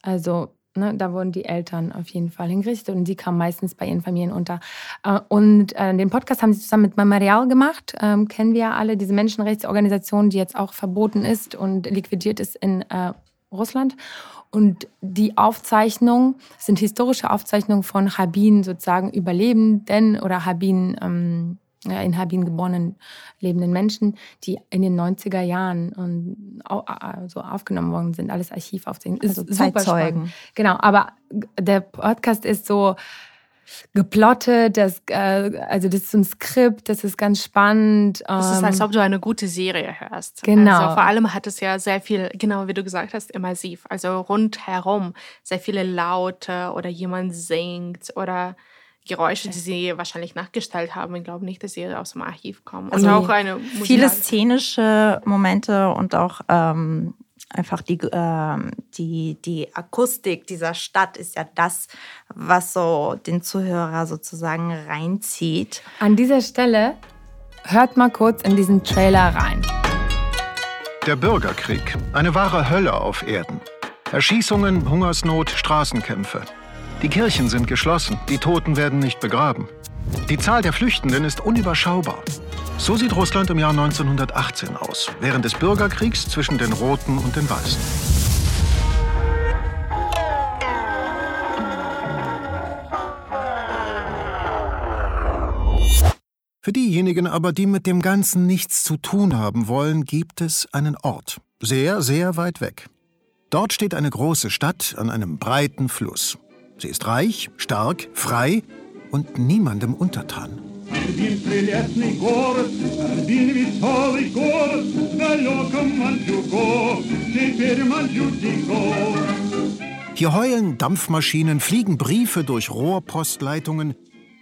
Also Ne, da wurden die Eltern auf jeden Fall hingerichtet und die kamen meistens bei ihren Familien unter. Äh, und äh, den Podcast haben sie zusammen mit Memorial gemacht. Ähm, kennen wir ja alle, diese Menschenrechtsorganisation, die jetzt auch verboten ist und liquidiert ist in äh, Russland. Und die Aufzeichnungen sind historische Aufzeichnungen von Habin, sozusagen Überlebenden oder Habin. Ähm, in Habin geborenen lebenden Menschen, die in den 90er Jahren und so aufgenommen worden sind, alles Archivaufzeichnungen. Ist also Zeitzeugen. Genau, aber der Podcast ist so geplottet, das, äh, also das ist ein Skript, das ist ganz spannend. Es ist, als ähm, ob du eine gute Serie hörst. Genau. Also vor allem hat es ja sehr viel, genau wie du gesagt hast, immersiv. Also rundherum sehr viele Laute oder jemand singt oder Geräusche, die sie wahrscheinlich nachgestellt haben. Ich glaube nicht, dass sie aus dem Archiv kommen. Also auch eine viele szenische Momente und auch ähm, einfach die, äh, die, die Akustik dieser Stadt ist ja das, was so den Zuhörer sozusagen reinzieht. An dieser Stelle hört mal kurz in diesen Trailer rein. Der Bürgerkrieg, eine wahre Hölle auf Erden. Erschießungen, Hungersnot, Straßenkämpfe. Die Kirchen sind geschlossen, die Toten werden nicht begraben. Die Zahl der Flüchtenden ist unüberschaubar. So sieht Russland im Jahr 1918 aus, während des Bürgerkriegs zwischen den Roten und den Weißen. Für diejenigen aber, die mit dem Ganzen nichts zu tun haben wollen, gibt es einen Ort, sehr, sehr weit weg. Dort steht eine große Stadt an einem breiten Fluss. Sie ist reich, stark, frei und niemandem untertan. Hier heulen Dampfmaschinen, fliegen Briefe durch Rohrpostleitungen.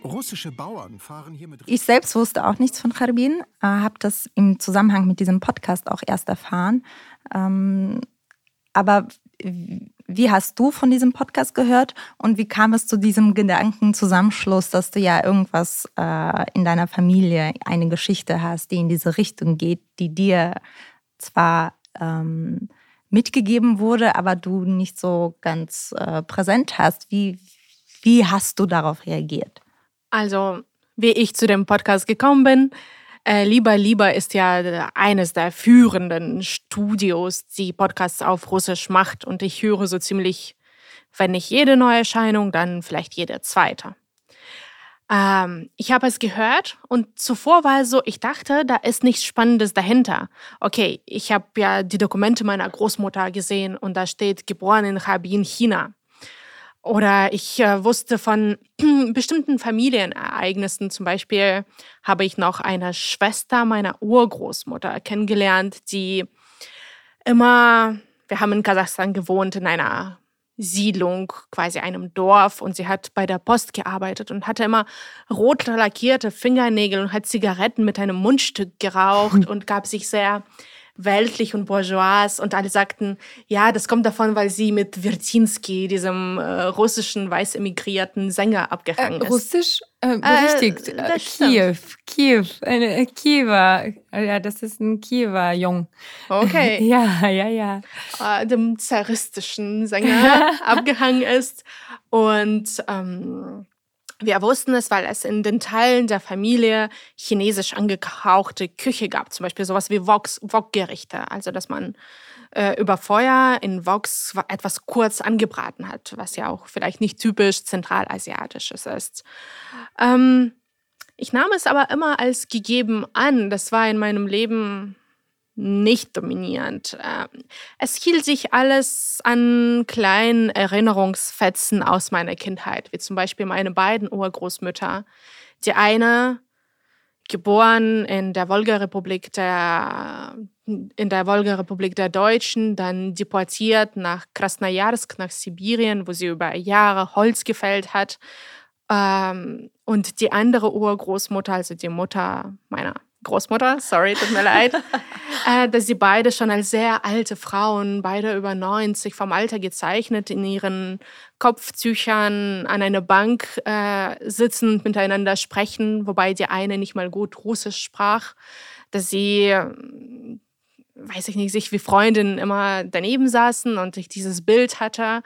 Russische Bauern fahren hier mit. Ich selbst wusste auch nichts von Charbin, äh, habe das im Zusammenhang mit diesem Podcast auch erst erfahren. Ähm, aber wie hast du von diesem Podcast gehört und wie kam es zu diesem Gedankenzusammenschluss, dass du ja irgendwas äh, in deiner Familie, eine Geschichte hast, die in diese Richtung geht, die dir zwar ähm, mitgegeben wurde, aber du nicht so ganz äh, präsent hast. Wie, wie hast du darauf reagiert? Also, wie ich zu dem Podcast gekommen bin, äh, Lieber Lieber ist ja eines der führenden Studios, die Podcasts auf Russisch macht. Und ich höre so ziemlich, wenn nicht jede Neuerscheinung, dann vielleicht jede zweite. Ähm, ich habe es gehört und zuvor war es so, ich dachte, da ist nichts Spannendes dahinter. Okay, ich habe ja die Dokumente meiner Großmutter gesehen und da steht geboren in Harbin, China. Oder ich äh, wusste von bestimmten Familienereignissen. Zum Beispiel habe ich noch eine Schwester meiner Urgroßmutter kennengelernt, die immer, wir haben in Kasachstan gewohnt, in einer Siedlung, quasi einem Dorf und sie hat bei der Post gearbeitet und hatte immer rot lackierte Fingernägel und hat Zigaretten mit einem Mundstück geraucht und gab sich sehr weltlich und bourgeois und alle sagten, ja, das kommt davon, weil sie mit Wirtinsky, diesem äh, russischen weiß emigrierten Sänger, abgehangen äh, ist. Russisch? Äh, richtig, äh, Kiew, Kiew, eine äh, Kiewer, ja, das ist ein Kiewer Jung. Okay. ja, ja, ja. Äh, dem zaristischen Sänger abgehangen ist und ähm, wir wussten es, weil es in den Teilen der Familie chinesisch angehauchte Küche gab. Zum Beispiel sowas wie Wok-Gerichte. Also, dass man äh, über Feuer in Woks etwas kurz angebraten hat, was ja auch vielleicht nicht typisch zentralasiatisches ist. Ähm, ich nahm es aber immer als gegeben an. Das war in meinem Leben nicht dominierend. Ähm, es hielt sich alles an kleinen Erinnerungsfetzen aus meiner Kindheit, wie zum Beispiel meine beiden Urgroßmütter. Die eine geboren in der Wolga-Republik der in der Wolga-Republik der Deutschen, dann deportiert nach Krasnojarsk, nach Sibirien, wo sie über Jahre Holz gefällt hat. Ähm, und die andere Urgroßmutter, also die Mutter meiner Großmutter, sorry, tut mir leid, äh, dass sie beide schon als sehr alte Frauen, beide über 90 vom Alter gezeichnet, in ihren Kopftüchern an einer Bank äh, sitzen und miteinander sprechen, wobei die eine nicht mal gut Russisch sprach, dass sie, hm, weiß ich nicht, sich wie Freundinnen immer daneben saßen und ich dieses Bild hatte.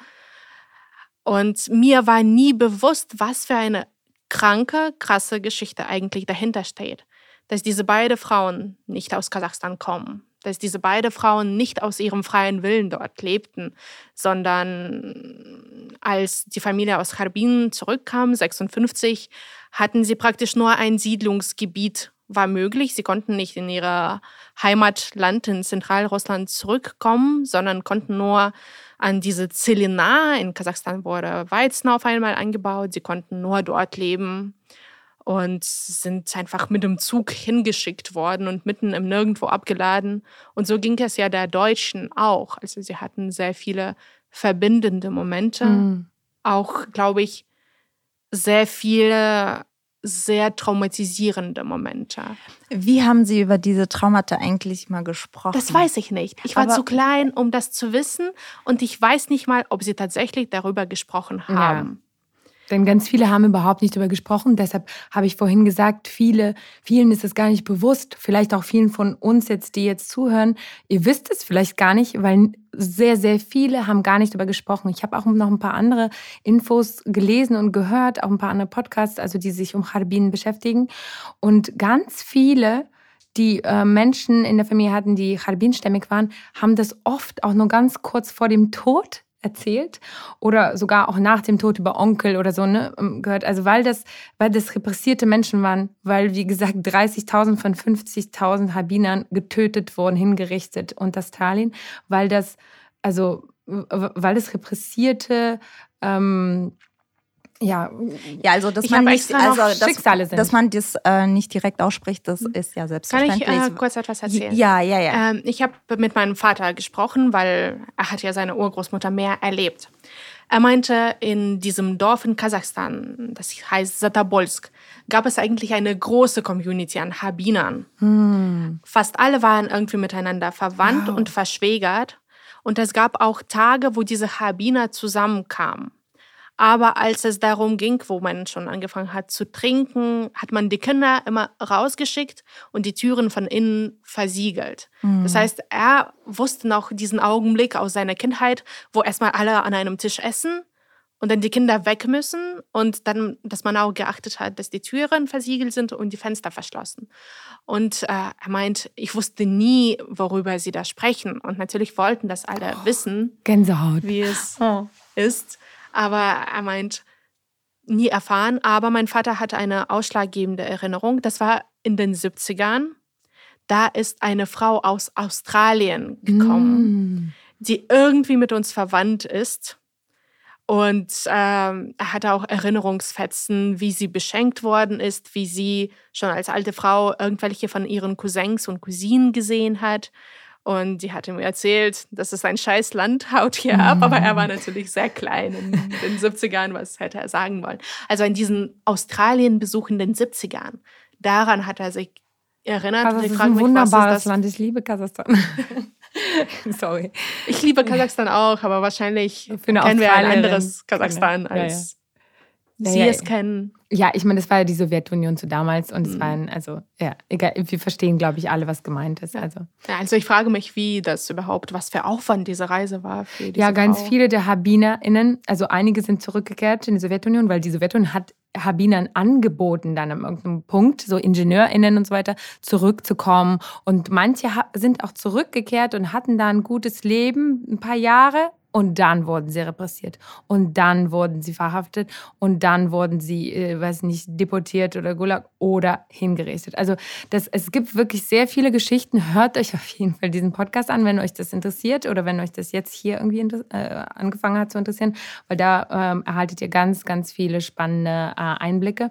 Und mir war nie bewusst, was für eine kranke, krasse Geschichte eigentlich dahinter steht dass diese beiden Frauen nicht aus Kasachstan kommen, dass diese beiden Frauen nicht aus ihrem freien Willen dort lebten, sondern als die Familie aus Harbin zurückkam, 56, hatten sie praktisch nur ein Siedlungsgebiet war möglich. Sie konnten nicht in ihr Heimatland in Zentralrussland zurückkommen, sondern konnten nur an diese Zelina, in Kasachstan wurde Weizen auf einmal angebaut, sie konnten nur dort leben und sind einfach mit dem Zug hingeschickt worden und mitten im Nirgendwo abgeladen. Und so ging es ja der Deutschen auch. Also sie hatten sehr viele verbindende Momente. Mhm. Auch, glaube ich, sehr viele sehr traumatisierende Momente. Wie haben Sie über diese Traumata eigentlich mal gesprochen? Das weiß ich nicht. Ich war Aber zu klein, um das zu wissen. Und ich weiß nicht mal, ob Sie tatsächlich darüber gesprochen haben. Ja. Denn ganz viele haben überhaupt nicht darüber gesprochen. Deshalb habe ich vorhin gesagt, viele, vielen ist es gar nicht bewusst. Vielleicht auch vielen von uns jetzt, die jetzt zuhören. Ihr wisst es vielleicht gar nicht, weil sehr, sehr viele haben gar nicht darüber gesprochen. Ich habe auch noch ein paar andere Infos gelesen und gehört, auch ein paar andere Podcasts, also die sich um Harbin beschäftigen. Und ganz viele die äh, Menschen in der Familie hatten, die Harbin-stämmig waren, haben das oft auch nur ganz kurz vor dem Tod erzählt oder sogar auch nach dem Tod über Onkel oder so ne, ähm, gehört. Also weil das, weil das repressierte Menschen waren, weil wie gesagt 30.000 von 50.000 Habinern getötet wurden, hingerichtet unter Stalin, weil das also weil das repressierte ähm, ja, ja, also dass man nicht, also dass, dass man das äh, nicht direkt ausspricht, das hm. ist ja selbstverständlich. Kann ich äh, kurz etwas erzählen? Ja, ja, ja. Ähm, ich habe mit meinem Vater gesprochen, weil er hat ja seine Urgroßmutter mehr erlebt. Er meinte, in diesem Dorf in Kasachstan, das heißt Satabolsk, gab es eigentlich eine große Community an Habinern. Hm. Fast alle waren irgendwie miteinander verwandt wow. und verschwägert. Und es gab auch Tage, wo diese Habiner zusammenkamen. Aber als es darum ging, wo man schon angefangen hat zu trinken, hat man die Kinder immer rausgeschickt und die Türen von innen versiegelt. Mhm. Das heißt, er wusste noch diesen Augenblick aus seiner Kindheit, wo erstmal alle an einem Tisch essen und dann die Kinder weg müssen und dann, dass man auch geachtet hat, dass die Türen versiegelt sind und die Fenster verschlossen. Und äh, er meint, ich wusste nie, worüber sie da sprechen. Und natürlich wollten das alle oh, wissen, Gänsehaut. wie es oh. ist. Aber er meint, nie erfahren. Aber mein Vater hatte eine ausschlaggebende Erinnerung. Das war in den 70ern. Da ist eine Frau aus Australien gekommen, mm. die irgendwie mit uns verwandt ist. Und ähm, er hatte auch Erinnerungsfetzen, wie sie beschenkt worden ist, wie sie schon als alte Frau irgendwelche von ihren Cousins und Cousinen gesehen hat. Und die hatte mir erzählt, das ist ein scheiß Land, haut hier ab. Aber er war mhm. natürlich sehr klein in den 70ern, was hätte er sagen wollen. Also an diesen Australien-Besuch in den 70ern, daran hat er sich erinnert. Also das ist ein wunderbares Land. Ich liebe Kasachstan. Sorry. Ich liebe Kasachstan auch, aber wahrscheinlich kennen wir ein anderes Kasachstan als ja, ja. Sie es kennen. Ja, ich meine, das war ja die Sowjetunion zu damals und es mhm. waren, also, ja, egal, wir verstehen, glaube ich, alle, was gemeint ist. Also. Ja, also ich frage mich, wie das überhaupt, was für Aufwand diese Reise war für diese Ja, ganz Frau. viele der HabinerInnen, also einige sind zurückgekehrt in die Sowjetunion, weil die Sowjetunion hat Habinern angeboten, dann an irgendeinem Punkt, so IngenieurInnen und so weiter, zurückzukommen. Und manche sind auch zurückgekehrt und hatten da ein gutes Leben, ein paar Jahre, und dann wurden sie repressiert. Und dann wurden sie verhaftet. Und dann wurden sie, äh, weiß nicht, deportiert oder Gulag oder hingerichtet. Also das, es gibt wirklich sehr viele Geschichten. Hört euch auf jeden Fall diesen Podcast an, wenn euch das interessiert oder wenn euch das jetzt hier irgendwie äh, angefangen hat zu interessieren, weil da ähm, erhaltet ihr ganz, ganz viele spannende äh, Einblicke.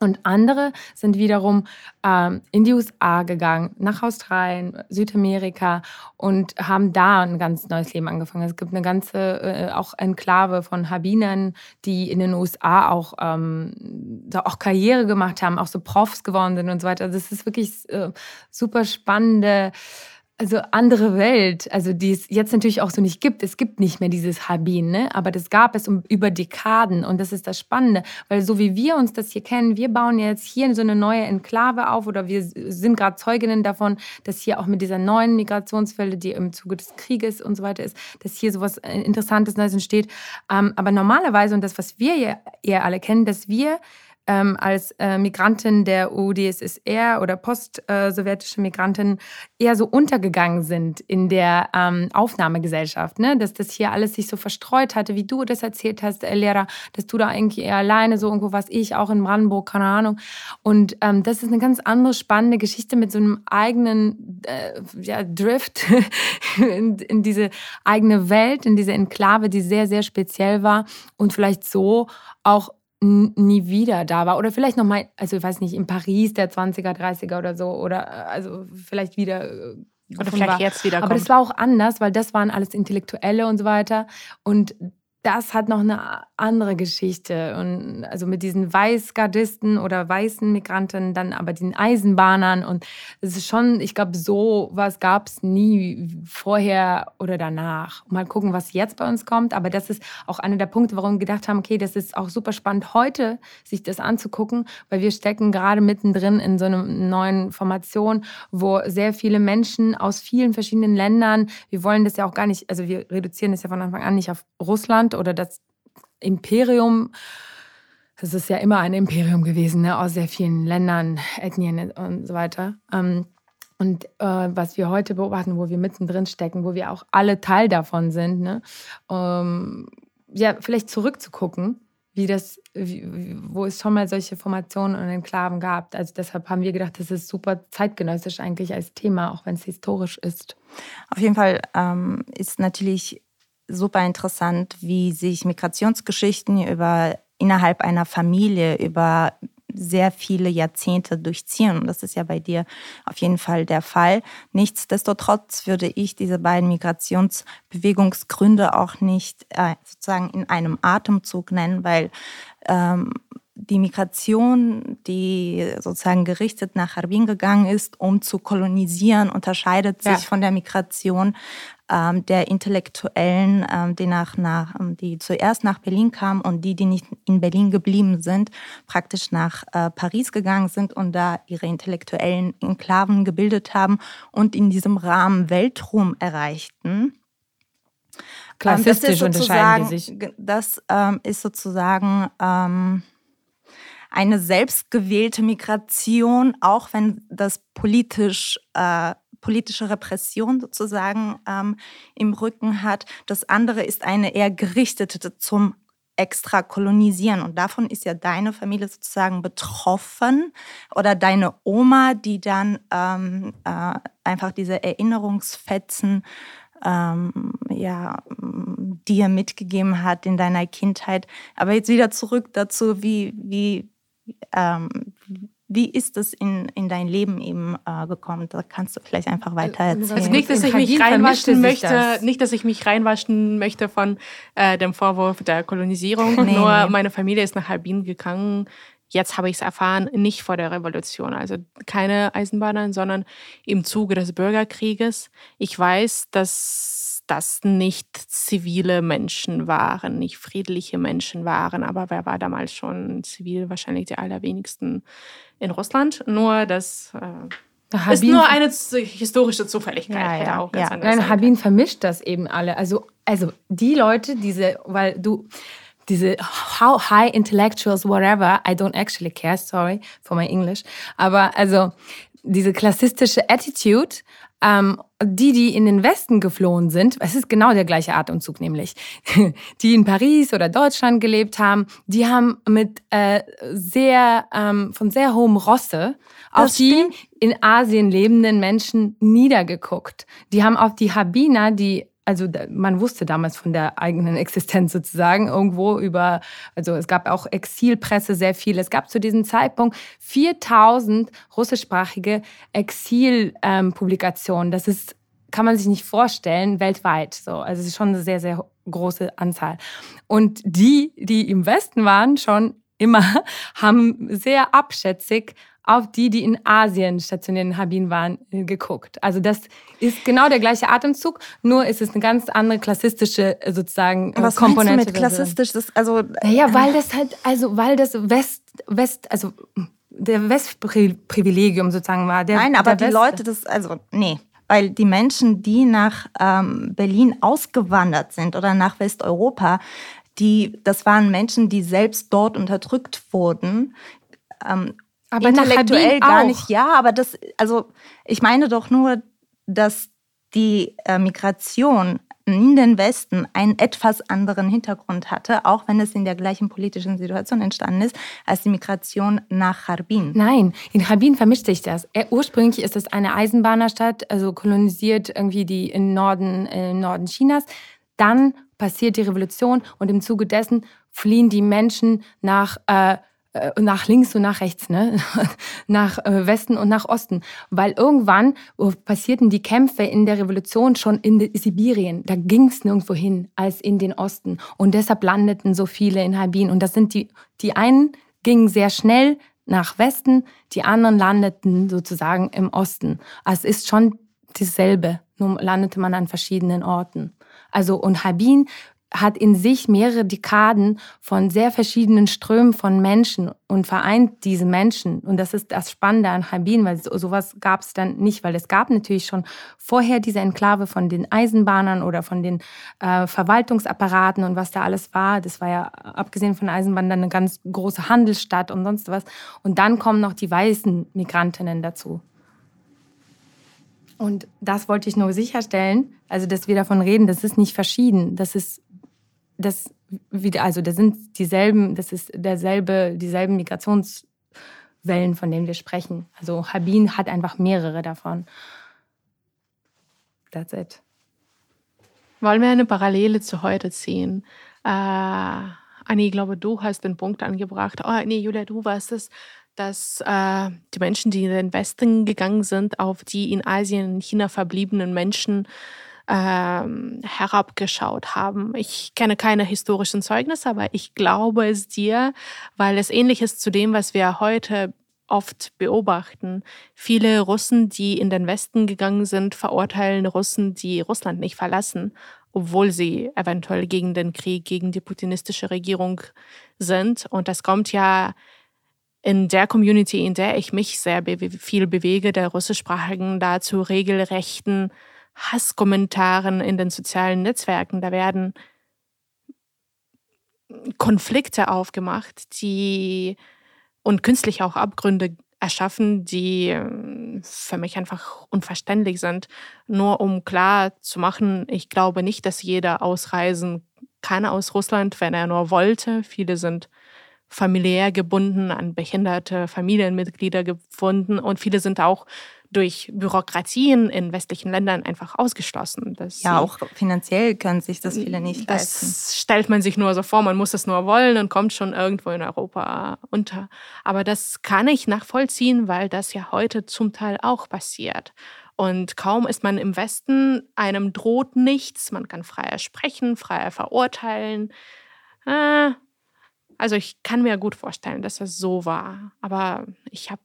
Und andere sind wiederum ähm, in die USA gegangen, nach Australien, Südamerika und haben da ein ganz neues Leben angefangen. Es gibt eine ganze äh, auch Enklave von Habinern, die in den USA auch, ähm, da auch Karriere gemacht haben, auch so Profs geworden sind und so weiter. Also es ist wirklich äh, super spannende also andere Welt, also die es jetzt natürlich auch so nicht gibt. Es gibt nicht mehr dieses Habin, ne? aber das gab es um, über Dekaden und das ist das Spannende, weil so wie wir uns das hier kennen, wir bauen jetzt hier so eine neue Enklave auf oder wir sind gerade Zeuginnen davon, dass hier auch mit dieser neuen Migrationswelle, die im Zuge des Krieges und so weiter ist, dass hier sowas äh, Interessantes Neues entsteht. Ähm, aber normalerweise und das, was wir eher alle kennen, dass wir ähm, als äh, Migrantin der UdSSR oder postsowjetische Migrantin eher so untergegangen sind in der ähm, Aufnahmegesellschaft. Ne? Dass das hier alles sich so verstreut hatte, wie du das erzählt hast, äh, Lehrer, dass du da eigentlich eher alleine so irgendwo was ich auch in Brandenburg, keine Ahnung. Und ähm, das ist eine ganz andere spannende Geschichte mit so einem eigenen äh, ja, Drift in, in diese eigene Welt, in diese Enklave, die sehr, sehr speziell war und vielleicht so auch nie wieder da war. Oder vielleicht nochmal, also ich weiß nicht, in Paris der 20er, 30er oder so. Oder äh, also vielleicht wieder. Äh, oder vielleicht war. jetzt wieder. Aber das war auch anders, weil das waren alles Intellektuelle und so weiter. Und das hat noch eine andere Geschichte. Und also mit diesen Weißgardisten oder weißen Migranten, dann aber den Eisenbahnern. Und es ist schon, ich glaube, so was gab es nie vorher oder danach. Mal gucken, was jetzt bei uns kommt. Aber das ist auch einer der Punkte, warum wir gedacht haben, okay, das ist auch super spannend, heute sich das anzugucken, weil wir stecken gerade mittendrin in so einer neuen Formation, wo sehr viele Menschen aus vielen verschiedenen Ländern, wir wollen das ja auch gar nicht, also wir reduzieren das ja von Anfang an nicht auf Russland oder das Imperium, das ist ja immer ein Imperium gewesen, ne, aus sehr vielen Ländern, Ethnien und so weiter. Ähm, und äh, was wir heute beobachten, wo wir mittendrin stecken, wo wir auch alle Teil davon sind, ne, ähm, ja, vielleicht zurückzugucken, wie das, wie, wo es schon mal solche Formationen und Enklaven gab. Also deshalb haben wir gedacht, das ist super zeitgenössisch eigentlich als Thema, auch wenn es historisch ist. Auf jeden Fall ähm, ist natürlich super interessant, wie sich Migrationsgeschichten über innerhalb einer Familie über sehr viele Jahrzehnte durchziehen. Und das ist ja bei dir auf jeden Fall der Fall. Nichtsdestotrotz würde ich diese beiden Migrationsbewegungsgründe auch nicht äh, sozusagen in einem Atemzug nennen, weil ähm, die Migration, die sozusagen gerichtet nach Harbin gegangen ist, um zu kolonisieren, unterscheidet sich ja. von der Migration ähm, der Intellektuellen, ähm, die, nach, nach, ähm, die zuerst nach Berlin kamen und die, die nicht in Berlin geblieben sind, praktisch nach äh, Paris gegangen sind und da ihre intellektuellen Enklaven gebildet haben und in diesem Rahmen Weltruhm erreichten. Klassistisch ähm, unterscheiden die sich. Das ähm, ist sozusagen ähm, eine selbstgewählte Migration, auch wenn das politisch äh, politische Repression sozusagen ähm, im Rücken hat. Das andere ist eine eher gerichtete zum extra kolonisieren. Und davon ist ja deine Familie sozusagen betroffen oder deine Oma, die dann ähm, äh, einfach diese Erinnerungsfetzen ähm, ja, dir mitgegeben hat in deiner Kindheit. Aber jetzt wieder zurück dazu, wie, wie, ähm, wie ist es in, in dein Leben eben äh, gekommen? Da kannst du vielleicht einfach weiter erzählen. Also nicht, dass ich mich reinwaschen möchte, das. nicht, dass ich mich reinwaschen möchte von äh, dem Vorwurf der Kolonisierung. Nee, Nur nee. meine Familie ist nach Harbin gegangen. Jetzt habe ich es erfahren, nicht vor der Revolution, also keine Eisenbahner, sondern im Zuge des Bürgerkrieges. Ich weiß, dass das nicht zivile Menschen waren, nicht friedliche Menschen waren. Aber wer war damals schon zivil? Wahrscheinlich die allerwenigsten in Russland. Nur das äh, ist nur eine historische Zufälligkeit. Ja, ja, ja. Nein, Habin vermischt das eben alle. Also, also die Leute, diese, weil du diese how high intellectuals, whatever, I don't actually care, sorry for my English, aber also diese klassistische Attitude ähm, die, die in den Westen geflohen sind, es ist genau der gleiche Atemzug nämlich, die in Paris oder Deutschland gelebt haben, die haben mit äh, sehr, ähm, von sehr hohem Rosse auf die in Asien lebenden Menschen niedergeguckt. Die haben auf die Habiner, die also man wusste damals von der eigenen Existenz sozusagen irgendwo über, also es gab auch Exilpresse sehr viel. Es gab zu diesem Zeitpunkt 4000 russischsprachige Exilpublikationen. das ist, kann man sich nicht vorstellen, weltweit. So, also es ist schon eine sehr, sehr große Anzahl. Und die, die im Westen waren, schon immer, haben sehr abschätzig auf die, die in Asien stationiert in Habin waren, äh, geguckt. Also das ist genau der gleiche Atemzug, nur ist es eine ganz andere klassistische äh, sozusagen Was Komponente. Was mit klassistisch? Das, also, ja, weil das halt, also weil das West, West, also der Westprivilegium sozusagen war. Der, Nein, aber die West Leute, das, also nee. Weil die Menschen, die nach ähm, Berlin ausgewandert sind oder nach Westeuropa, die, das waren Menschen, die selbst dort unterdrückt wurden. Ähm, aber intellektuell gar nicht. Ja, aber das, also ich meine doch nur, dass die äh, Migration in den Westen einen etwas anderen Hintergrund hatte, auch wenn es in der gleichen politischen Situation entstanden ist, als die Migration nach Harbin. Nein, in Harbin vermischt sich das. Äh, ursprünglich ist es eine Eisenbahnerstadt, also kolonisiert irgendwie die im Norden, äh, Norden Chinas. Dann passiert die Revolution und im Zuge dessen fliehen die Menschen nach äh, äh, nach links und nach rechts, ne? nach äh, Westen und nach Osten. Weil irgendwann oh, passierten die Kämpfe in der Revolution schon in Sibirien. Da ging es nirgendwo hin als in den Osten. Und deshalb landeten so viele in Harbin. Und das sind die, die einen gingen sehr schnell nach Westen, die anderen landeten sozusagen im Osten. Also es ist schon dasselbe, nur landete man an verschiedenen Orten. Also und Harbin hat in sich mehrere Dekaden von sehr verschiedenen Strömen von Menschen und vereint diese Menschen. Und das ist das Spannende an Harbin, weil sowas gab es dann nicht, weil es gab natürlich schon vorher diese Enklave von den Eisenbahnern oder von den äh, Verwaltungsapparaten und was da alles war. Das war ja abgesehen von Eisenbahn dann eine ganz große Handelsstadt und sonst was. Und dann kommen noch die weißen Migrantinnen dazu. Und das wollte ich nur sicherstellen, also dass wir davon reden, das ist nicht verschieden, das ist das also da sind dieselben, das ist derselbe, dieselben Migrationswellen, von denen wir sprechen. Also Habin hat einfach mehrere davon. That's it. Wollen wir eine Parallele zu heute ziehen? Äh, Anni, ich glaube, du hast den Punkt angebracht. Oh, nee, Julia, du warst es, dass äh, die Menschen, die in den Westen gegangen sind, auf die in Asien, in China verbliebenen Menschen ähm, herabgeschaut haben. Ich kenne keine historischen Zeugnisse, aber ich glaube es dir, weil es ähnlich ist zu dem, was wir heute oft beobachten. Viele Russen, die in den Westen gegangen sind, verurteilen Russen, die Russland nicht verlassen, obwohl sie eventuell gegen den Krieg, gegen die putinistische Regierung sind. Und das kommt ja in der Community, in der ich mich sehr be viel bewege, der russischsprachigen, dazu regelrechten Hasskommentaren in den sozialen Netzwerken. Da werden Konflikte aufgemacht, die und künstlich auch Abgründe erschaffen, die ähm, für mich einfach unverständlich sind. Nur um klar zu machen, ich glaube nicht, dass jeder ausreisen kann aus Russland, wenn er nur wollte. Viele sind familiär gebunden, an behinderte Familienmitglieder gebunden und viele sind auch durch Bürokratien in westlichen Ländern einfach ausgeschlossen. ja, auch finanziell können sich das viele nicht das leisten. Das stellt man sich nur so vor, man muss es nur wollen und kommt schon irgendwo in Europa unter. Aber das kann ich nachvollziehen, weil das ja heute zum Teil auch passiert. Und kaum ist man im Westen, einem droht nichts, man kann freier sprechen, freier verurteilen. Ah, also ich kann mir gut vorstellen, dass es so war. Aber ich habe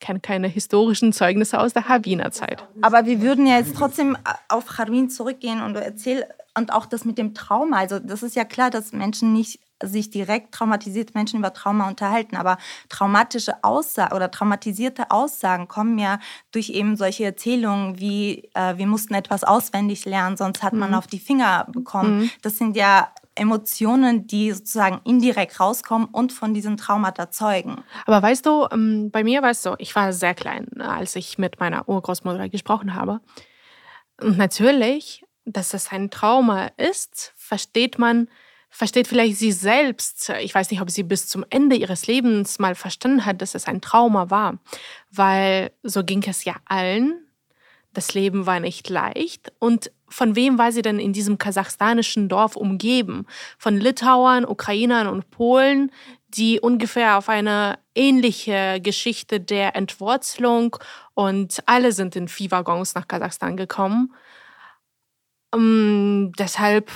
kenne keine historischen Zeugnisse aus der Harbiner Zeit. Aber wir würden ja jetzt trotzdem auf Harbin zurückgehen und erzähl und auch das mit dem Trauma. Also das ist ja klar, dass Menschen nicht sich direkt traumatisierte Menschen über Trauma unterhalten, aber traumatische Aussagen oder traumatisierte Aussagen kommen ja durch eben solche Erzählungen wie äh, wir mussten etwas auswendig lernen, sonst hat man mhm. auf die Finger bekommen. Mhm. Das sind ja Emotionen, die sozusagen indirekt rauskommen und von diesem Traumata zeugen. Aber weißt du, ähm, bei mir war es so, ich war sehr klein, als ich mit meiner Urgroßmutter gesprochen habe. Und natürlich, dass es ein Trauma ist, versteht man, versteht vielleicht sie selbst. Ich weiß nicht, ob sie bis zum Ende ihres Lebens mal verstanden hat, dass es ein Trauma war. Weil so ging es ja allen. Das Leben war nicht leicht und von wem war sie denn in diesem kasachstanischen Dorf umgeben? Von Litauern, Ukrainern und Polen, die ungefähr auf eine ähnliche Geschichte der Entwurzelung und alle sind in Viehwaggons nach Kasachstan gekommen. Um, ähm, deshalb,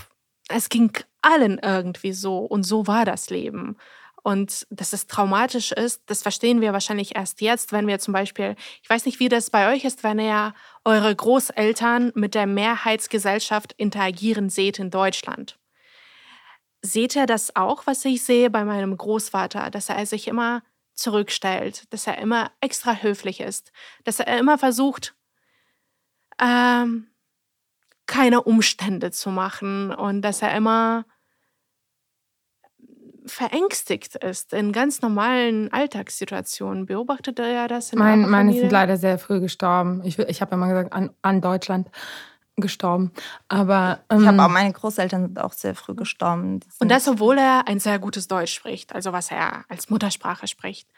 es ging allen irgendwie so und so war das Leben. Und dass es traumatisch ist, das verstehen wir wahrscheinlich erst jetzt, wenn wir zum Beispiel, ich weiß nicht, wie das bei euch ist, wenn ihr eure Großeltern mit der Mehrheitsgesellschaft interagieren seht in Deutschland. Seht ihr das auch, was ich sehe bei meinem Großvater, dass er sich immer zurückstellt, dass er immer extra höflich ist, dass er immer versucht, ähm, keine Umstände zu machen und dass er immer verängstigt ist in ganz normalen Alltagssituationen. Beobachtet er das in mein, Meine sind leider sehr früh gestorben. Ich, ich habe ja mal gesagt, an, an Deutschland gestorben. Aber ähm, ich habe auch meine Großeltern sind auch sehr früh gestorben. Und das, obwohl er ein sehr gutes Deutsch spricht, also was er als Muttersprache spricht.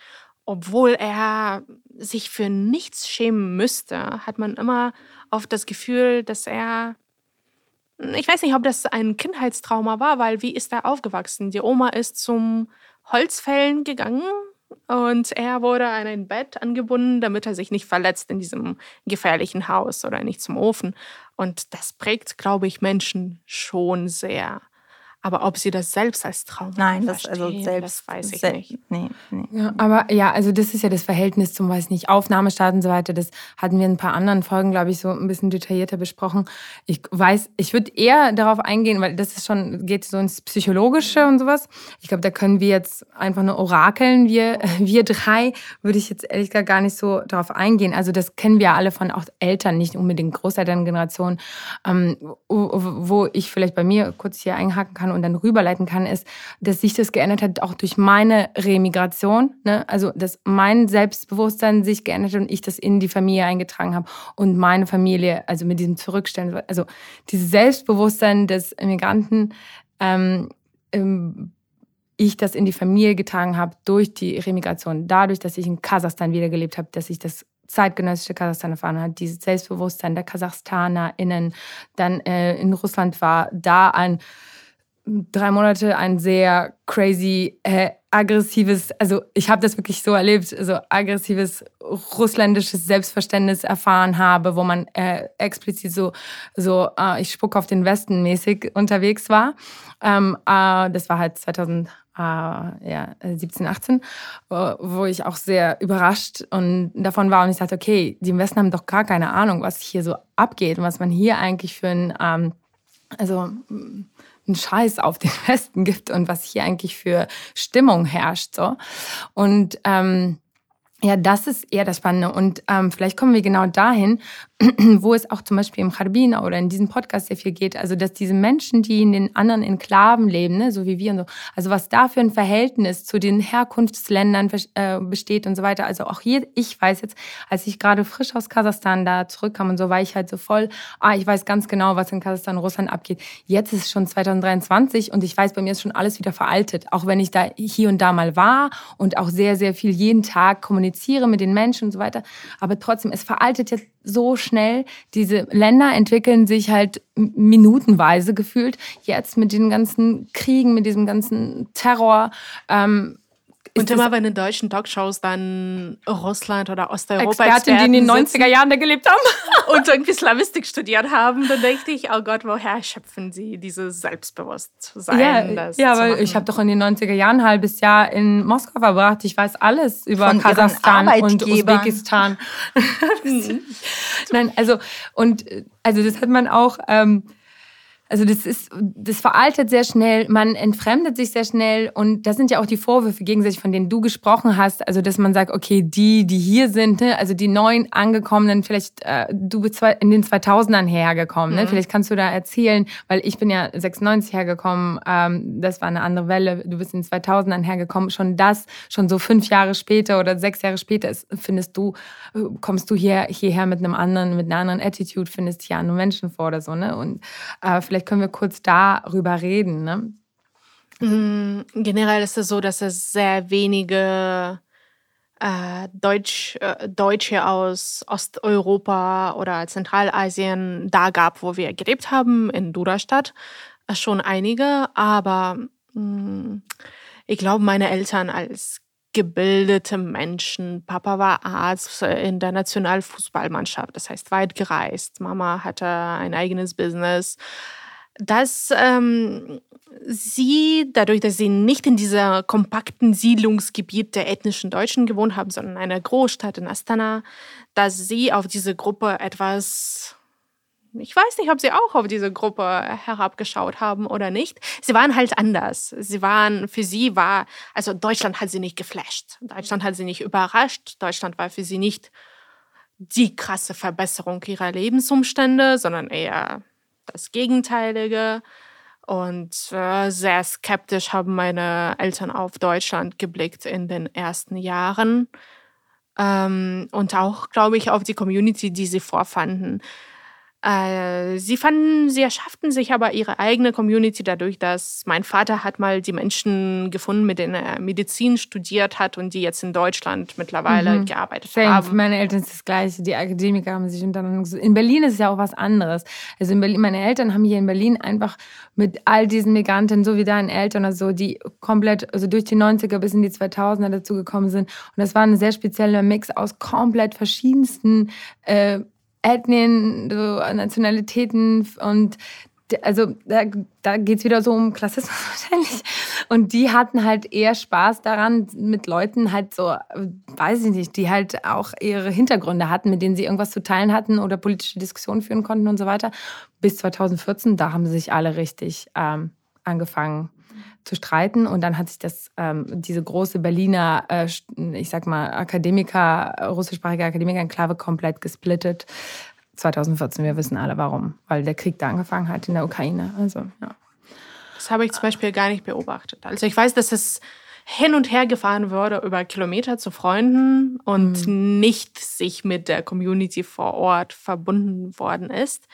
Obwohl er sich für nichts schämen müsste, hat man immer oft das Gefühl, dass er ich weiß nicht, ob das ein Kindheitstrauma war, weil wie ist er aufgewachsen? Die Oma ist zum Holzfällen gegangen und er wurde an ein Bett angebunden, damit er sich nicht verletzt in diesem gefährlichen Haus oder nicht zum Ofen. Und das prägt, glaube ich, Menschen schon sehr. Aber ob sie das selbst als Trauma Nein, das also selbst das weiß ich nicht. Nee, nee. Ja, aber ja, also das ist ja das Verhältnis zum, weiß nicht, Aufnahmestaat und so weiter. Das hatten wir in ein paar anderen Folgen, glaube ich, so ein bisschen detaillierter besprochen. Ich weiß, ich würde eher darauf eingehen, weil das ist schon, geht so ins Psychologische und sowas. Ich glaube, da können wir jetzt einfach nur orakeln. Wir, wir drei würde ich jetzt ehrlich gesagt gar nicht so darauf eingehen. Also das kennen wir alle von auch Eltern, nicht unbedingt Großelterngeneration, ähm, wo ich vielleicht bei mir kurz hier einhaken kann und dann rüberleiten kann, ist, dass sich das geändert hat, auch durch meine Remigration. Ne? Also, dass mein Selbstbewusstsein sich geändert hat und ich das in die Familie eingetragen habe und meine Familie, also mit diesem Zurückstellen, also dieses Selbstbewusstsein des Immigranten, ähm, ähm, ich das in die Familie getragen habe durch die Remigration, dadurch, dass ich in Kasachstan wiedergelebt habe, dass ich das zeitgenössische Kasachstan erfahren hat, dieses Selbstbewusstsein der KasachstanerInnen, dann äh, in Russland war, da ein drei Monate ein sehr crazy, äh, aggressives, also ich habe das wirklich so erlebt, so aggressives russländisches Selbstverständnis erfahren habe, wo man äh, explizit so, so äh, ich spuck auf den Westen mäßig unterwegs war. Ähm, äh, das war halt 2000 äh, ja, 17, 18, äh, wo ich auch sehr überrascht und davon war und ich dachte, okay, die im Westen haben doch gar keine Ahnung, was hier so abgeht und was man hier eigentlich für ein, ähm, also einen Scheiß auf den Westen gibt und was hier eigentlich für Stimmung herrscht. So. Und ähm, ja, das ist eher das Spannende. Und ähm, vielleicht kommen wir genau dahin, wo es auch zum Beispiel im Charbina oder in diesem Podcast sehr viel geht. Also, dass diese Menschen, die in den anderen Enklaven leben, ne, so wie wir und so, also was da für ein Verhältnis zu den Herkunftsländern äh, besteht und so weiter. Also auch hier, ich weiß jetzt, als ich gerade frisch aus Kasachstan da zurückkam und so, war ich halt so voll, ah, ich weiß ganz genau, was in Kasachstan und Russland abgeht. Jetzt ist es schon 2023 und ich weiß, bei mir ist schon alles wieder veraltet. Auch wenn ich da hier und da mal war und auch sehr, sehr viel jeden Tag kommuniziere mit den Menschen und so weiter. Aber trotzdem, es veraltet jetzt so schnell. Diese Länder entwickeln sich halt minutenweise gefühlt. Jetzt mit den ganzen Kriegen, mit diesem ganzen Terror. Ähm, und immer wenn in deutschen Talkshows dann Russland oder Osteuropa Experten, Experten die in den 90er Jahren da gelebt haben und irgendwie Slavistik studiert haben, dann denke ich, oh Gott, woher schöpfen sie dieses Selbstbewusstsein? Ja, ja weil ich habe doch in den 90er Jahren ein halbes Jahr in Moskau verbracht. Ich weiß alles über Von Kasachstan und Usbekistan. Nein, also und also das hat man auch ähm, also das ist, das veraltet sehr schnell, man entfremdet sich sehr schnell und das sind ja auch die Vorwürfe gegenseitig, von denen du gesprochen hast. Also dass man sagt, okay, die, die hier sind, ne, also die neuen angekommenen, vielleicht äh, du bist in den 2000ern hergekommen, ne? Mhm. vielleicht kannst du da erzählen, weil ich bin ja 96 hergekommen, ähm, das war eine andere Welle. Du bist in den 2000ern hergekommen, schon das, schon so fünf Jahre später oder sechs Jahre später, ist, findest du, äh, kommst du hier hierher mit einem anderen, mit einer anderen Attitude, findest hier andere Menschen vor oder so, ne? Und äh, vielleicht Vielleicht können wir kurz darüber reden. Ne? Mm, generell ist es so, dass es sehr wenige äh, Deutsch, äh, Deutsche aus Osteuropa oder Zentralasien da gab, wo wir gelebt haben, in Duderstadt. Äh, schon einige, aber mh, mm, ich glaube, meine Eltern als gebildete Menschen. Papa war Arzt in der Nationalfußballmannschaft, das heißt weit gereist. Mama hatte ein eigenes Business. Dass ähm, sie, dadurch, dass sie nicht in dieser kompakten Siedlungsgebiet der ethnischen Deutschen gewohnt haben, sondern in einer Großstadt in Astana, dass sie auf diese Gruppe etwas ich weiß nicht, ob sie auch auf diese Gruppe herabgeschaut haben oder nicht. Sie waren halt anders. Sie waren, für sie war, also Deutschland hat sie nicht geflasht. Deutschland hat sie nicht überrascht. Deutschland war für sie nicht die krasse Verbesserung ihrer Lebensumstände, sondern eher das Gegenteilige. Und äh, sehr skeptisch haben meine Eltern auf Deutschland geblickt in den ersten Jahren. Ähm, und auch, glaube ich, auf die Community, die sie vorfanden. Äh, sie fanden, sie erschafften sich aber ihre eigene Community dadurch, dass mein Vater hat mal die Menschen gefunden, mit denen er Medizin studiert hat und die jetzt in Deutschland mittlerweile mhm. gearbeitet Same. haben. Meine Eltern ist das Gleiche. Die Akademiker haben sich untereinander. In Berlin ist es ja auch was anderes. Also in Berlin, meine Eltern haben hier in Berlin einfach mit all diesen Migranten, so wie deinen Eltern oder so, die komplett, also durch die 90er bis in die 2000er dazugekommen sind. Und das war ein sehr spezieller Mix aus komplett verschiedensten äh, Ethnien, so Nationalitäten und also da, da geht es wieder so um Klassismus wahrscheinlich. Und die hatten halt eher Spaß daran, mit Leuten halt so, weiß ich nicht, die halt auch ihre Hintergründe hatten, mit denen sie irgendwas zu teilen hatten oder politische Diskussionen führen konnten und so weiter. Bis 2014, da haben sie sich alle richtig ähm, angefangen zu streiten. Und dann hat sich das, ähm, diese große Berliner, äh, ich sag mal, Akademiker, russischsprachige Akademiker-Enklave komplett gesplittet. 2014, wir wissen alle warum. Weil der Krieg da angefangen hat in der Ukraine. Also, ja. Das habe ich zum Beispiel gar nicht beobachtet. Also ich weiß, dass es hin und her gefahren wurde über Kilometer zu Freunden und mhm. nicht sich mit der Community vor Ort verbunden worden ist.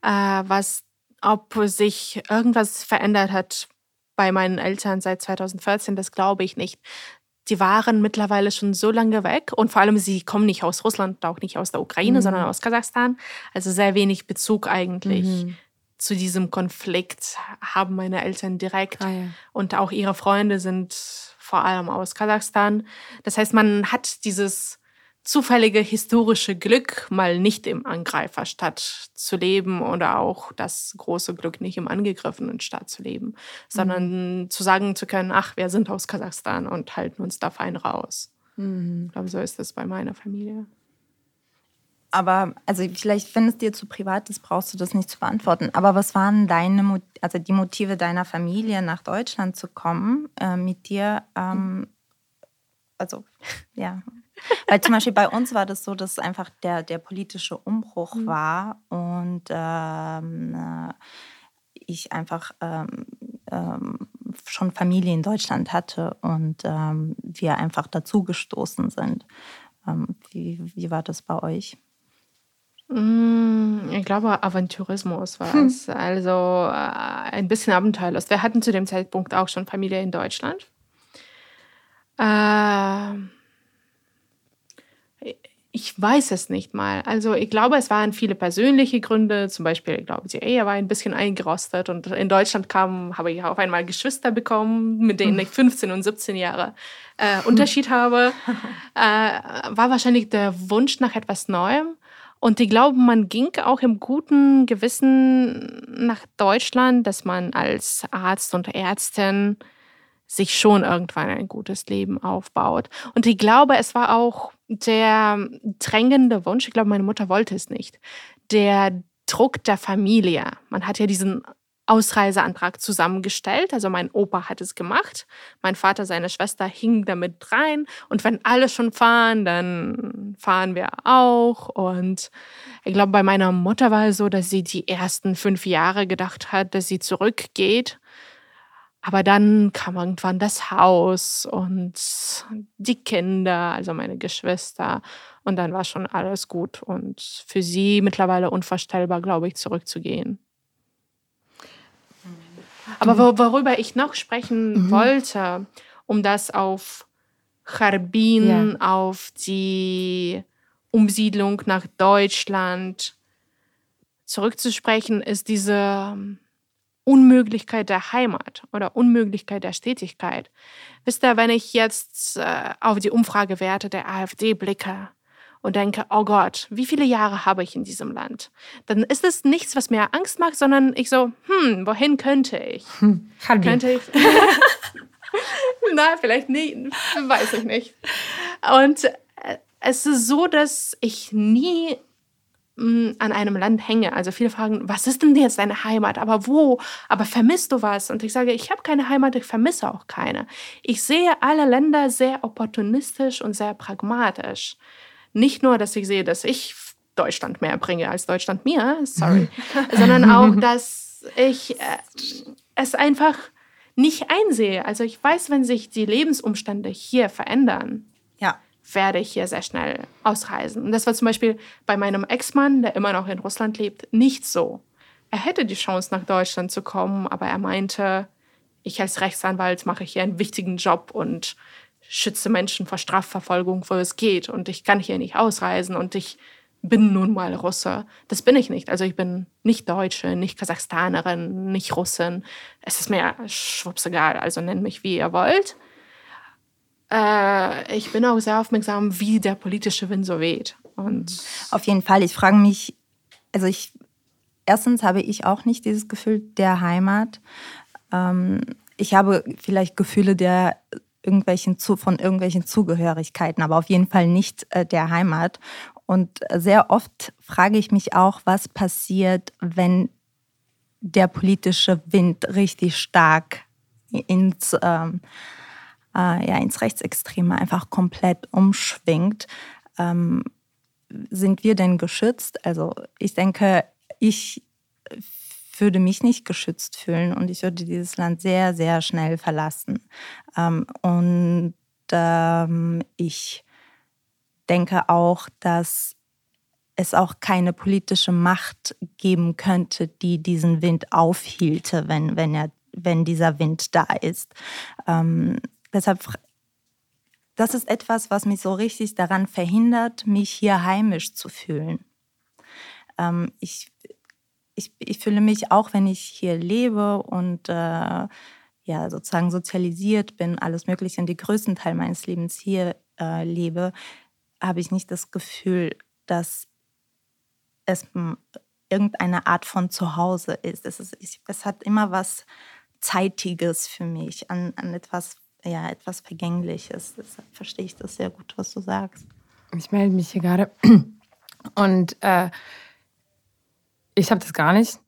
Äh, was, ob sich irgendwas verändert hat bei meinen Eltern seit 2014, das glaube ich nicht. Die waren mittlerweile schon so lange weg und vor allem sie kommen nicht aus Russland, auch nicht aus der Ukraine, mhm. sondern aus Kasachstan. Also sehr wenig Bezug eigentlich mhm. zu diesem Konflikt haben meine Eltern direkt. Ah, ja. Und auch ihre Freunde sind vor allem aus Kasachstan. Das heißt, man hat dieses zufällige historische Glück, mal nicht im Angreiferstadt zu leben oder auch das große Glück, nicht im angegriffenen Staat zu leben, sondern mhm. zu sagen zu können, ach, wir sind aus Kasachstan und halten uns da fein raus. Mhm. Ich glaube, so ist es bei meiner Familie. Aber, also vielleicht, wenn es dir zu privat ist, brauchst du das nicht zu beantworten. Aber was waren deine, also die Motive deiner Familie, nach Deutschland zu kommen, äh, mit dir? Ähm, also, ja, weil zum Beispiel bei uns war das so, dass einfach der, der politische Umbruch mhm. war und ähm, äh, ich einfach ähm, ähm, schon Familie in Deutschland hatte und ähm, wir einfach dazugestoßen sind. Ähm, wie, wie war das bei euch? Mm, ich glaube, Aventourismus war hm. es. Also äh, ein bisschen abenteuerlos. Wir hatten zu dem Zeitpunkt auch schon Familie in Deutschland. Äh, ich weiß es nicht mal. Also ich glaube, es waren viele persönliche Gründe. Zum Beispiel, ich glaube, die Ehe war ein bisschen eingerostet und in Deutschland kam, habe ich auf einmal Geschwister bekommen, mit denen ich 15 und 17 Jahre äh, Unterschied habe. Äh, war wahrscheinlich der Wunsch nach etwas Neuem. Und ich glaube, man ging auch im guten Gewissen nach Deutschland, dass man als Arzt und Ärztin sich schon irgendwann ein gutes Leben aufbaut. Und ich glaube, es war auch der drängende Wunsch, ich glaube, meine Mutter wollte es nicht, der Druck der Familie. Man hat ja diesen Ausreiseantrag zusammengestellt. Also mein Opa hat es gemacht, mein Vater, seine Schwester hing damit rein. Und wenn alle schon fahren, dann fahren wir auch. Und ich glaube, bei meiner Mutter war es so, dass sie die ersten fünf Jahre gedacht hat, dass sie zurückgeht. Aber dann kam irgendwann das Haus und die Kinder, also meine Geschwister. Und dann war schon alles gut. Und für sie mittlerweile unvorstellbar, glaube ich, zurückzugehen. Aber worüber ich noch sprechen mhm. wollte, um das auf Harbin, ja. auf die Umsiedlung nach Deutschland zurückzusprechen, ist diese ähm, Unmöglichkeit der Heimat oder Unmöglichkeit der Stetigkeit. Wisst ihr, wenn ich jetzt äh, auf die Umfragewerte der AfD blicke und denke, oh Gott, wie viele Jahre habe ich in diesem Land? Dann ist es nichts, was mir Angst macht, sondern ich so, hm, wohin könnte ich? Hm, könnte ich? Na, vielleicht nicht, weiß ich nicht. Und äh, es ist so, dass ich nie an einem Land hänge. Also viele fragen, was ist denn jetzt deine Heimat? Aber wo? Aber vermisst du was? Und ich sage, ich habe keine Heimat, ich vermisse auch keine. Ich sehe alle Länder sehr opportunistisch und sehr pragmatisch. Nicht nur, dass ich sehe, dass ich Deutschland mehr bringe als Deutschland mir, sorry, sondern auch, dass ich äh, es einfach nicht einsehe. Also ich weiß, wenn sich die Lebensumstände hier verändern, ja. Werde ich hier sehr schnell ausreisen. Und das war zum Beispiel bei meinem Ex-Mann, der immer noch in Russland lebt, nicht so. Er hätte die Chance, nach Deutschland zu kommen, aber er meinte, ich als Rechtsanwalt mache hier einen wichtigen Job und schütze Menschen vor Strafverfolgung, wo es geht. Und ich kann hier nicht ausreisen und ich bin nun mal Russe. Das bin ich nicht. Also ich bin nicht Deutsche, nicht Kasachstanerin, nicht Russin. Es ist mir schwupps Also nennt mich, wie ihr wollt. Äh, ich bin auch sehr aufmerksam, wie der politische Wind so weht. Und Auf jeden Fall. Ich frage mich, also ich, erstens habe ich auch nicht dieses Gefühl der Heimat. Ähm, ich habe vielleicht Gefühle der irgendwelchen von irgendwelchen Zugehörigkeiten, aber auf jeden Fall nicht äh, der Heimat. Und sehr oft frage ich mich auch, was passiert, wenn der politische Wind richtig stark ins, ähm, äh, ja, ins Rechtsextreme einfach komplett umschwingt. Ähm, sind wir denn geschützt? Also ich denke, ich würde mich nicht geschützt fühlen und ich würde dieses Land sehr, sehr schnell verlassen. Ähm, und ähm, ich denke auch, dass es auch keine politische Macht geben könnte, die diesen Wind aufhielte, wenn, wenn, er, wenn dieser Wind da ist. Ähm, deshalb, das ist etwas, was mich so richtig daran verhindert, mich hier heimisch zu fühlen. Ähm, ich, ich, ich fühle mich auch, wenn ich hier lebe und äh, ja, sozusagen sozialisiert bin, alles Mögliche und den größten Teil meines Lebens hier äh, lebe, habe ich nicht das Gefühl, dass es irgendeine Art von Zuhause ist. Es, ist, es hat immer was Zeitiges für mich, an, an etwas, ja, etwas Vergängliches. Deshalb verstehe ich das sehr gut, was du sagst. Ich melde mich hier gerade und äh, ich habe das gar nicht.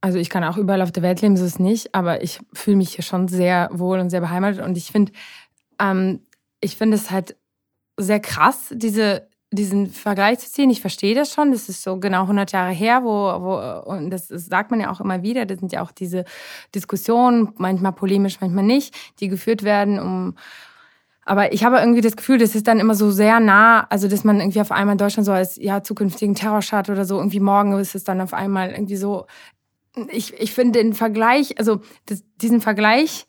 Also ich kann auch überall auf der Welt leben, so ist es nicht, aber ich fühle mich hier schon sehr wohl und sehr beheimatet und ich finde, ähm, ich finde es halt sehr krass, diese, diesen Vergleich zu ziehen. Ich verstehe das schon. Das ist so genau 100 Jahre her, wo, wo und das, sagt man ja auch immer wieder. Das sind ja auch diese Diskussionen, manchmal polemisch, manchmal nicht, die geführt werden, um aber ich habe irgendwie das Gefühl, das ist dann immer so sehr nah, also dass man irgendwie auf einmal Deutschland so als ja zukünftigen Terrorstaat oder so irgendwie morgen ist es dann auf einmal irgendwie so. Ich, ich finde den Vergleich, also das, diesen Vergleich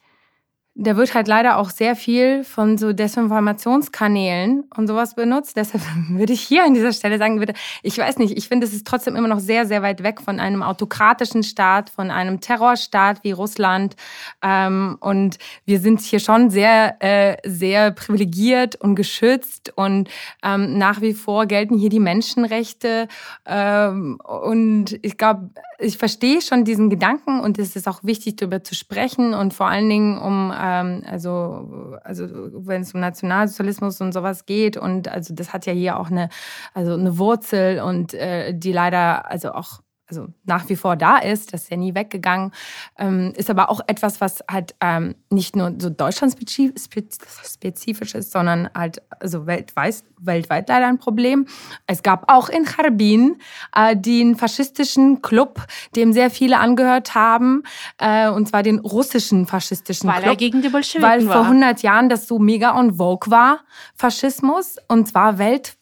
der wird halt leider auch sehr viel von so Desinformationskanälen und sowas benutzt. Deshalb würde ich hier an dieser Stelle sagen, bitte, ich weiß nicht, ich finde, es ist trotzdem immer noch sehr, sehr weit weg von einem autokratischen Staat, von einem Terrorstaat wie Russland. Ähm, und wir sind hier schon sehr, äh, sehr privilegiert und geschützt und ähm, nach wie vor gelten hier die Menschenrechte. Ähm, und ich glaube, ich verstehe schon diesen Gedanken und es ist auch wichtig, darüber zu sprechen und vor allen Dingen um, ähm, also, also wenn es um Nationalsozialismus und sowas geht und also das hat ja hier auch eine, also eine Wurzel und äh, die leider also auch also nach wie vor da ist, das ist ja nie weggegangen, ähm, ist aber auch etwas, was halt ähm, nicht nur so deutschlandspezifisch ist, sondern halt also weltweit, weltweit leider ein Problem. Es gab auch in Charbin äh, den faschistischen Club, dem sehr viele angehört haben, äh, und zwar den russischen faschistischen weil Club. Weil er gegen die Bolschewiken Weil vor 100 Jahren das so mega on vogue war, Faschismus, und zwar weltweit.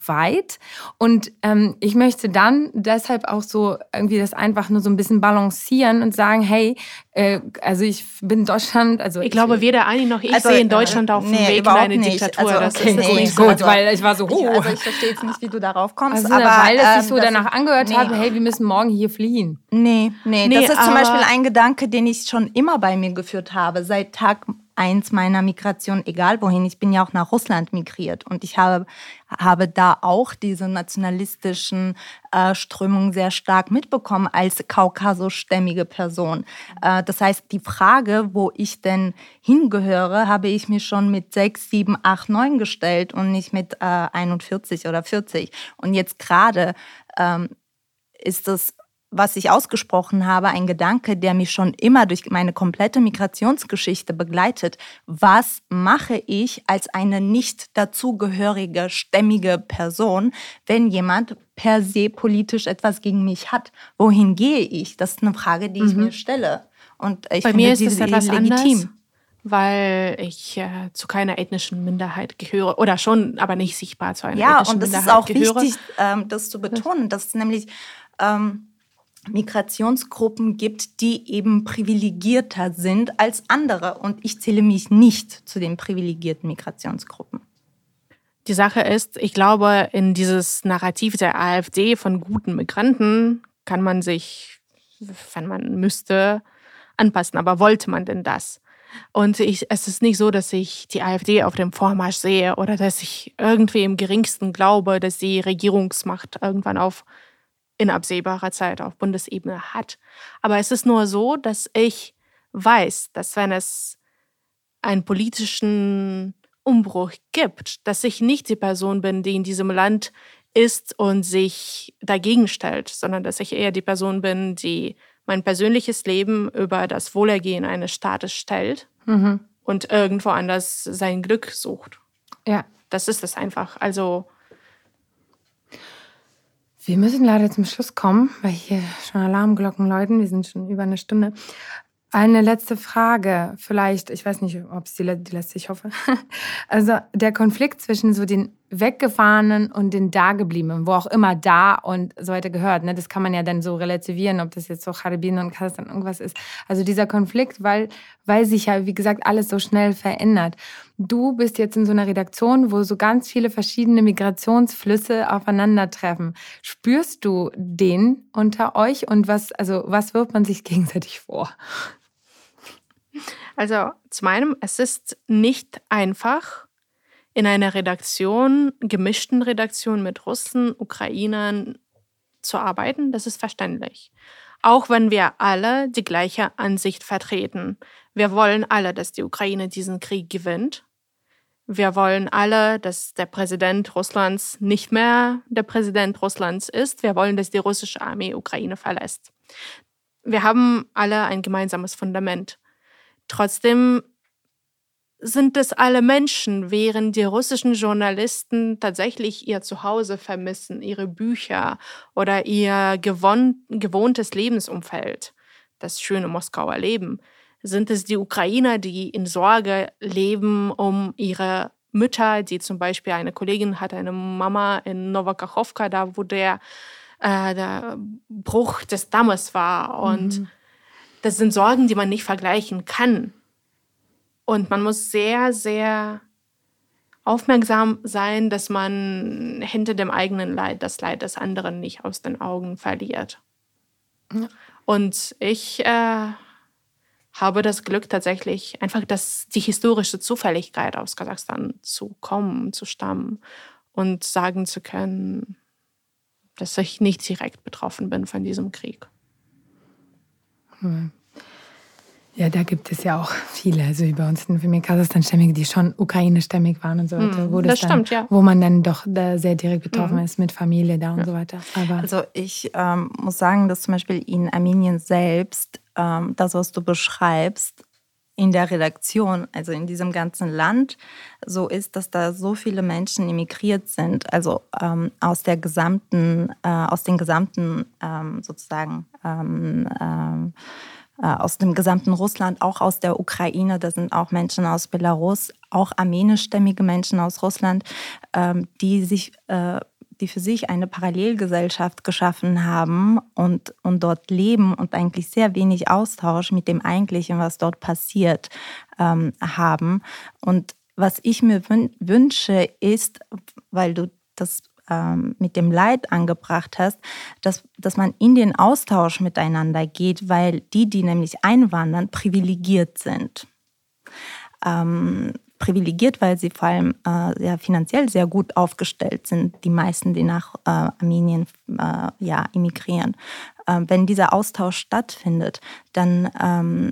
Und ähm, ich möchte dann deshalb auch so irgendwie das einfach nur so ein bisschen balancieren und sagen, hey, äh, also ich bin Deutschland, also ich, ich glaube weder Ani noch ich also, in Deutschland auf dem nee, Weg in eine nicht. Diktatur. Also, okay, das ist nee, gut, also, weil ich war so, oh. Ich, also ich verstehe jetzt nicht, wie du darauf kommst, also, aber weil ähm, ich so danach angehört nee. habe, hey, wir müssen morgen hier fliehen. Nee, nee, nee das ist zum Beispiel ein Gedanke, den ich schon immer bei mir geführt habe, seit Tag eins meiner Migration, egal wohin. Ich bin ja auch nach Russland migriert und ich habe, habe da auch diese nationalistischen äh, Strömungen sehr stark mitbekommen als kaukasustämmige Person. Äh, das heißt, die Frage, wo ich denn hingehöre, habe ich mir schon mit sechs, sieben, acht, neun gestellt und nicht mit äh, 41 oder 40. Und jetzt gerade ähm, ist es was ich ausgesprochen habe, ein Gedanke, der mich schon immer durch meine komplette Migrationsgeschichte begleitet. Was mache ich als eine nicht dazugehörige, stämmige Person, wenn jemand per se politisch etwas gegen mich hat? Wohin gehe ich? Das ist eine Frage, die ich mhm. mir stelle. Und ich Bei finde mir ist es etwas legitim. Anders weil ich äh, zu keiner ethnischen Minderheit gehöre oder schon, aber nicht sichtbar zu einer ja, ethnischen Minderheit gehöre. Ja, und das ist auch wichtig, ähm, das zu betonen, dass nämlich ähm, Migrationsgruppen gibt, die eben privilegierter sind als andere. Und ich zähle mich nicht zu den privilegierten Migrationsgruppen. Die Sache ist, ich glaube, in dieses Narrativ der AfD von guten Migranten kann man sich, wenn man müsste, anpassen. Aber wollte man denn das? Und ich, es ist nicht so, dass ich die AfD auf dem Vormarsch sehe oder dass ich irgendwie im geringsten glaube, dass die Regierungsmacht irgendwann auf in absehbarer Zeit auf Bundesebene hat. Aber es ist nur so, dass ich weiß, dass wenn es einen politischen Umbruch gibt, dass ich nicht die Person bin, die in diesem Land ist und sich dagegen stellt, sondern dass ich eher die Person bin, die mein persönliches Leben über das Wohlergehen eines Staates stellt mhm. und irgendwo anders sein Glück sucht. Ja. Das ist es einfach. Also wir müssen leider zum Schluss kommen, weil hier schon Alarmglocken läuten. Wir sind schon über eine Stunde. Eine letzte Frage, vielleicht, ich weiß nicht, ob es die, die letzte, ich hoffe. Also der Konflikt zwischen so den Weggefahrenen und den Dagebliebenen, wo auch immer da und so weiter gehört, ne? das kann man ja dann so relativieren, ob das jetzt so Karibien und Kasachstan irgendwas ist. Also dieser Konflikt, weil, weil sich ja, wie gesagt, alles so schnell verändert. Du bist jetzt in so einer Redaktion, wo so ganz viele verschiedene Migrationsflüsse aufeinandertreffen. Spürst du den unter euch und was, also was wirft man sich gegenseitig vor? Also zum einen, es ist nicht einfach, in einer Redaktion, gemischten Redaktion mit Russen, Ukrainern zu arbeiten. Das ist verständlich. Auch wenn wir alle die gleiche Ansicht vertreten. Wir wollen alle, dass die Ukraine diesen Krieg gewinnt. Wir wollen alle, dass der Präsident Russlands nicht mehr der Präsident Russlands ist. Wir wollen, dass die russische Armee Ukraine verlässt. Wir haben alle ein gemeinsames Fundament. Trotzdem sind es alle Menschen, während die russischen Journalisten tatsächlich ihr Zuhause vermissen, ihre Bücher oder ihr gewohntes Lebensumfeld, das schöne Moskauer Leben. Sind es die Ukrainer, die in Sorge leben um ihre Mütter, die zum Beispiel eine Kollegin hat, eine Mama in Novakachowka, da wo der, äh, der Bruch des Dammes war. Und mhm. das sind Sorgen, die man nicht vergleichen kann. Und man muss sehr, sehr aufmerksam sein, dass man hinter dem eigenen Leid das Leid des anderen nicht aus den Augen verliert. Ja. Und ich äh, habe das Glück tatsächlich einfach, dass die historische Zufälligkeit aus Kasachstan zu kommen, zu stammen und sagen zu können, dass ich nicht direkt betroffen bin von diesem Krieg. Hm. Ja, da gibt es ja auch viele, also wie bei uns in Familie Kasachstan-Stämmige, die schon ukrainisch-stämmig waren und so weiter. Mm, wo das, das dann, stimmt, ja. Wo man dann doch da sehr direkt betroffen mm. ist mit Familie da und ja. so weiter. Aber also ich ähm, muss sagen, dass zum Beispiel in Armenien selbst, ähm, das, was du beschreibst, in der Redaktion, also in diesem ganzen Land, so ist, dass da so viele Menschen emigriert sind, also ähm, aus der gesamten, äh, aus den gesamten ähm, sozusagen ähm, ähm äh, aus dem gesamten Russland, auch aus der Ukraine. Da sind auch Menschen aus Belarus, auch armenischstämmige Menschen aus Russland, ähm, die sich äh, die für sich eine Parallelgesellschaft geschaffen haben und, und dort leben und eigentlich sehr wenig Austausch mit dem Eigentlichen, was dort passiert, ähm, haben. Und was ich mir wünsche, ist, weil du das ähm, mit dem Leid angebracht hast, dass, dass man in den Austausch miteinander geht, weil die, die nämlich einwandern, privilegiert sind. Ähm, privilegiert, weil sie vor allem äh, ja, finanziell sehr gut aufgestellt sind, die meisten, die nach äh, Armenien äh, ja, emigrieren. Ähm, wenn dieser Austausch stattfindet, dann ähm,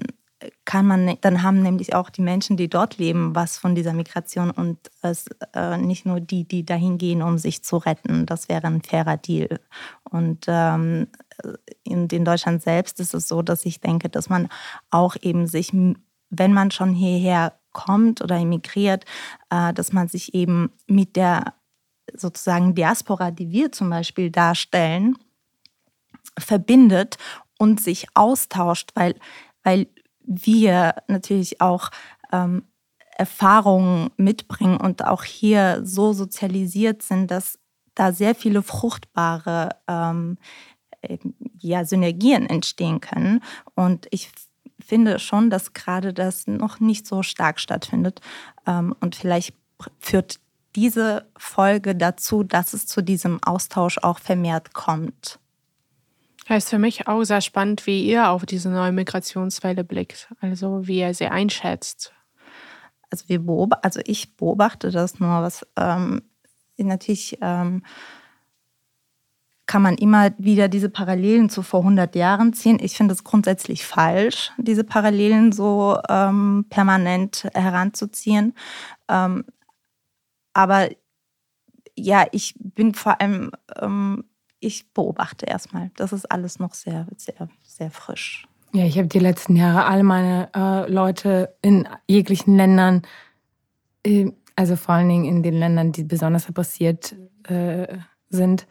kann man, dann haben nämlich auch die Menschen, die dort leben, was von dieser Migration und es äh, nicht nur die, die dahin gehen, um sich zu retten. Das wäre ein fairer Deal. Und ähm, in, in Deutschland selbst ist es so, dass ich denke, dass man auch eben sich, wenn man schon hierher kommt oder emigriert, äh, dass man sich eben mit der sozusagen Diaspora, die wir zum Beispiel darstellen, verbindet und sich austauscht, weil, weil wir natürlich auch ähm, Erfahrungen mitbringen und auch hier so sozialisiert sind, dass da sehr viele fruchtbare ähm, ja, Synergien entstehen können. Und ich finde schon, dass gerade das noch nicht so stark stattfindet. Ähm, und vielleicht führt diese Folge dazu, dass es zu diesem Austausch auch vermehrt kommt. Ja, ist für mich auch sehr spannend, wie ihr auf diese neue Migrationswelle blickt, also wie ihr sie einschätzt. Also, wir also ich beobachte das nur, was ähm, natürlich ähm, kann man immer wieder diese Parallelen zu vor 100 Jahren ziehen. Ich finde es grundsätzlich falsch, diese Parallelen so ähm, permanent heranzuziehen. Ähm, aber ja, ich bin vor allem, ähm, ich beobachte erstmal. Das ist alles noch sehr, sehr, sehr frisch. Ja, ich habe die letzten Jahre alle meine äh, Leute in jeglichen Ländern, äh, also vor allen Dingen in den Ländern, die besonders repressiert äh, sind,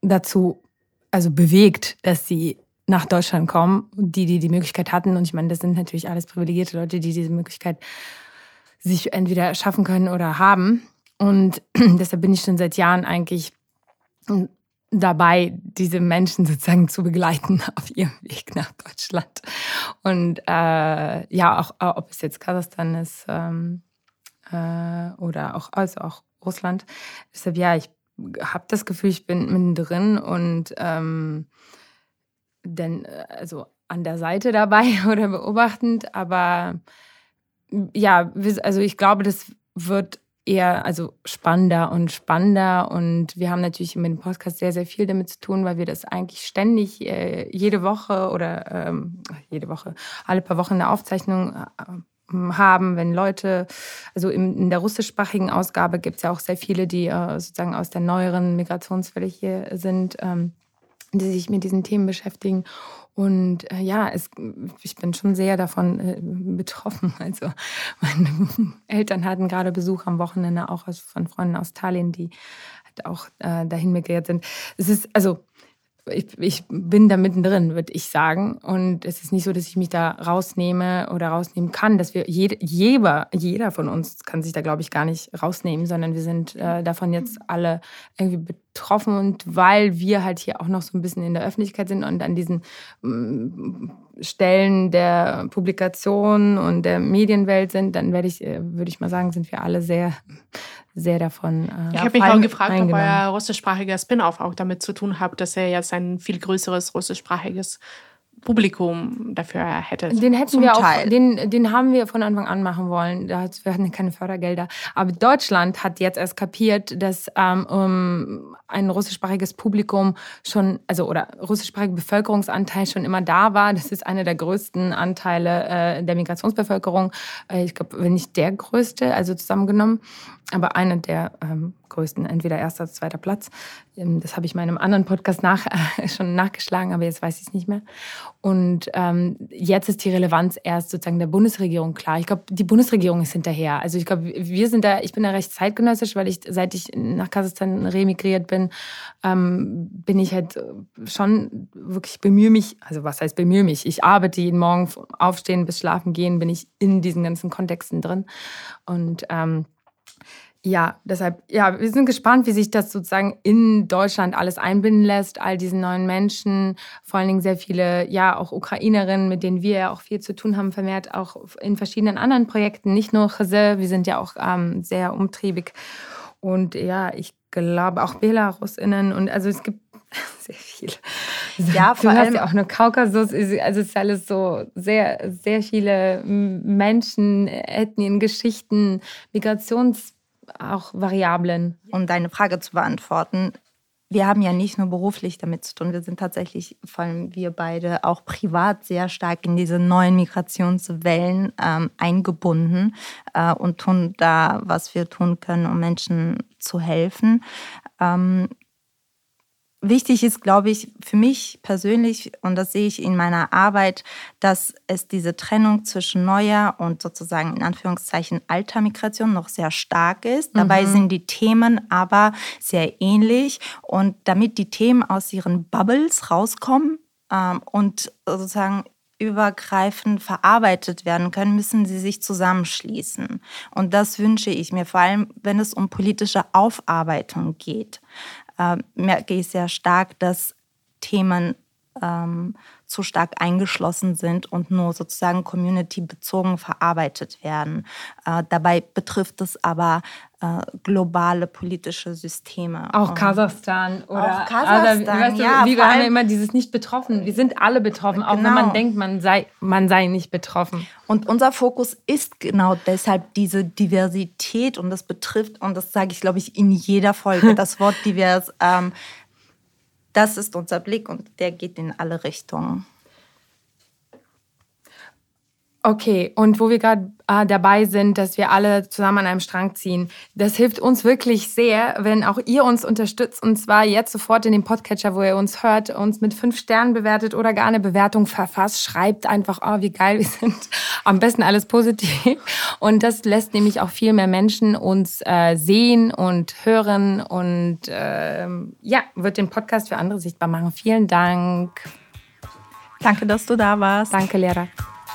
dazu also bewegt, dass sie nach Deutschland kommen, die, die die Möglichkeit hatten. Und ich meine, das sind natürlich alles privilegierte Leute, die diese Möglichkeit sich entweder schaffen können oder haben. Und deshalb bin ich schon seit Jahren eigentlich dabei, diese Menschen sozusagen zu begleiten auf ihrem Weg nach Deutschland. Und äh, ja, auch ob es jetzt Kasachstan ist ähm, äh, oder auch, also auch Russland. Deshalb ja, ich habe das Gefühl, ich bin mittendrin und ähm, denn, äh, also an der Seite dabei oder beobachtend, aber ja, also ich glaube, das wird eher also spannender und spannender. Und wir haben natürlich mit dem Podcast sehr, sehr viel damit zu tun, weil wir das eigentlich ständig äh, jede Woche oder ähm, jede Woche, alle paar Wochen eine Aufzeichnung äh, haben, wenn Leute, also in der russischsprachigen Ausgabe gibt es ja auch sehr viele, die äh, sozusagen aus der neueren Migrationswelle hier sind, ähm, die sich mit diesen Themen beschäftigen. Und äh, ja, es, ich bin schon sehr davon äh, betroffen. Also meine Eltern hatten gerade Besuch am Wochenende auch von Freunden aus Tallinn, die halt auch dahin migriert sind. Es ist also ich, ich bin da mittendrin, würde ich sagen. Und es ist nicht so, dass ich mich da rausnehme oder rausnehmen kann, dass wir jede, jeder, jeder von uns kann sich da, glaube ich, gar nicht rausnehmen, sondern wir sind äh, davon jetzt alle irgendwie betroffen. Und weil wir halt hier auch noch so ein bisschen in der Öffentlichkeit sind und an diesen mm, Stellen der Publikation und der Medienwelt sind, dann werde ich, äh, würde ich mal sagen, sind wir alle sehr sehr davon. Äh, ich habe mich auch gefragt, ob euer russischsprachiger Spin-off auch damit zu tun hat, dass er jetzt ein viel größeres russischsprachiges Publikum dafür hätte. Den hätten wir auch, den, den haben wir von Anfang an machen wollen. wir hatten keine Fördergelder. Aber Deutschland hat jetzt erst kapiert, dass ähm, ein russischsprachiges Publikum schon, also oder russischsprachige Bevölkerungsanteil schon immer da war. Das ist einer der größten Anteile äh, der Migrationsbevölkerung. Äh, ich glaube, wenn nicht der größte, also zusammengenommen aber einer der ähm, größten, entweder erster oder zweiter Platz. Ähm, das habe ich meinem anderen Podcast nach, schon nachgeschlagen, aber jetzt weiß ich es nicht mehr. Und ähm, jetzt ist die Relevanz erst sozusagen der Bundesregierung klar. Ich glaube, die Bundesregierung ist hinterher. Also ich glaube, wir sind da, ich bin da recht zeitgenössisch, weil ich, seit ich nach Kasachstan remigriert bin, ähm, bin ich halt schon wirklich bemühe mich, also was heißt bemühe mich? Ich arbeite jeden Morgen, aufstehen bis schlafen gehen, bin ich in diesen ganzen Kontexten drin. Und ähm, Ja, deshalb, ja, wir sind gespannt, wie sich das sozusagen in Deutschland alles einbinden lässt, all diesen neuen Menschen, vor allen Dingen sehr viele, ja, auch Ukrainerinnen, mit denen wir ja auch viel zu tun haben, vermehrt auch in verschiedenen anderen Projekten, nicht nur Chese, wir sind ja auch ähm, sehr umtriebig. Und ja, ich glaube auch BelarusInnen und also es gibt sehr viele. Ja, vor du allem hast ja auch nur Kaukasus, also es ist alles so sehr, sehr viele Menschen, Ethnien, Geschichten, Migrations- auch Variablen. Um deine Frage zu beantworten, wir haben ja nicht nur beruflich damit zu tun, wir sind tatsächlich, vor allem wir beide, auch privat sehr stark in diese neuen Migrationswellen ähm, eingebunden äh, und tun da, was wir tun können, um Menschen zu helfen. Ähm, Wichtig ist, glaube ich, für mich persönlich, und das sehe ich in meiner Arbeit, dass es diese Trennung zwischen neuer und sozusagen in Anführungszeichen alter Migration noch sehr stark ist. Mhm. Dabei sind die Themen aber sehr ähnlich. Und damit die Themen aus ihren Bubbles rauskommen ähm, und sozusagen übergreifend verarbeitet werden können, müssen sie sich zusammenschließen. Und das wünsche ich mir, vor allem wenn es um politische Aufarbeitung geht äh, merke ich sehr stark, dass Themen ähm, zu stark eingeschlossen sind und nur sozusagen community-bezogen verarbeitet werden. Äh, dabei betrifft es aber äh, globale politische Systeme. Auch Kasachstan oder auch Kasachstan, weißt du, ja, wie wir haben ja immer dieses nicht betroffen. Wir sind alle betroffen, auch genau. wenn man genau. denkt, man sei, man sei nicht betroffen. Und unser Fokus ist genau deshalb diese Diversität und das betrifft, und das sage ich, glaube ich, in jeder Folge, das Wort divers. Ähm, das ist unser Blick und der geht in alle Richtungen. Okay, und wo wir gerade äh, dabei sind, dass wir alle zusammen an einem Strang ziehen, das hilft uns wirklich sehr, wenn auch ihr uns unterstützt und zwar jetzt sofort in dem Podcatcher, wo ihr uns hört, uns mit fünf Sternen bewertet oder gar eine Bewertung verfasst. Schreibt einfach, oh, wie geil wir sind. Am besten alles positiv. Und das lässt nämlich auch viel mehr Menschen uns äh, sehen und hören und äh, ja, wird den Podcast für andere sichtbar machen. Vielen Dank. Danke, dass du da warst. Danke, Lehrer.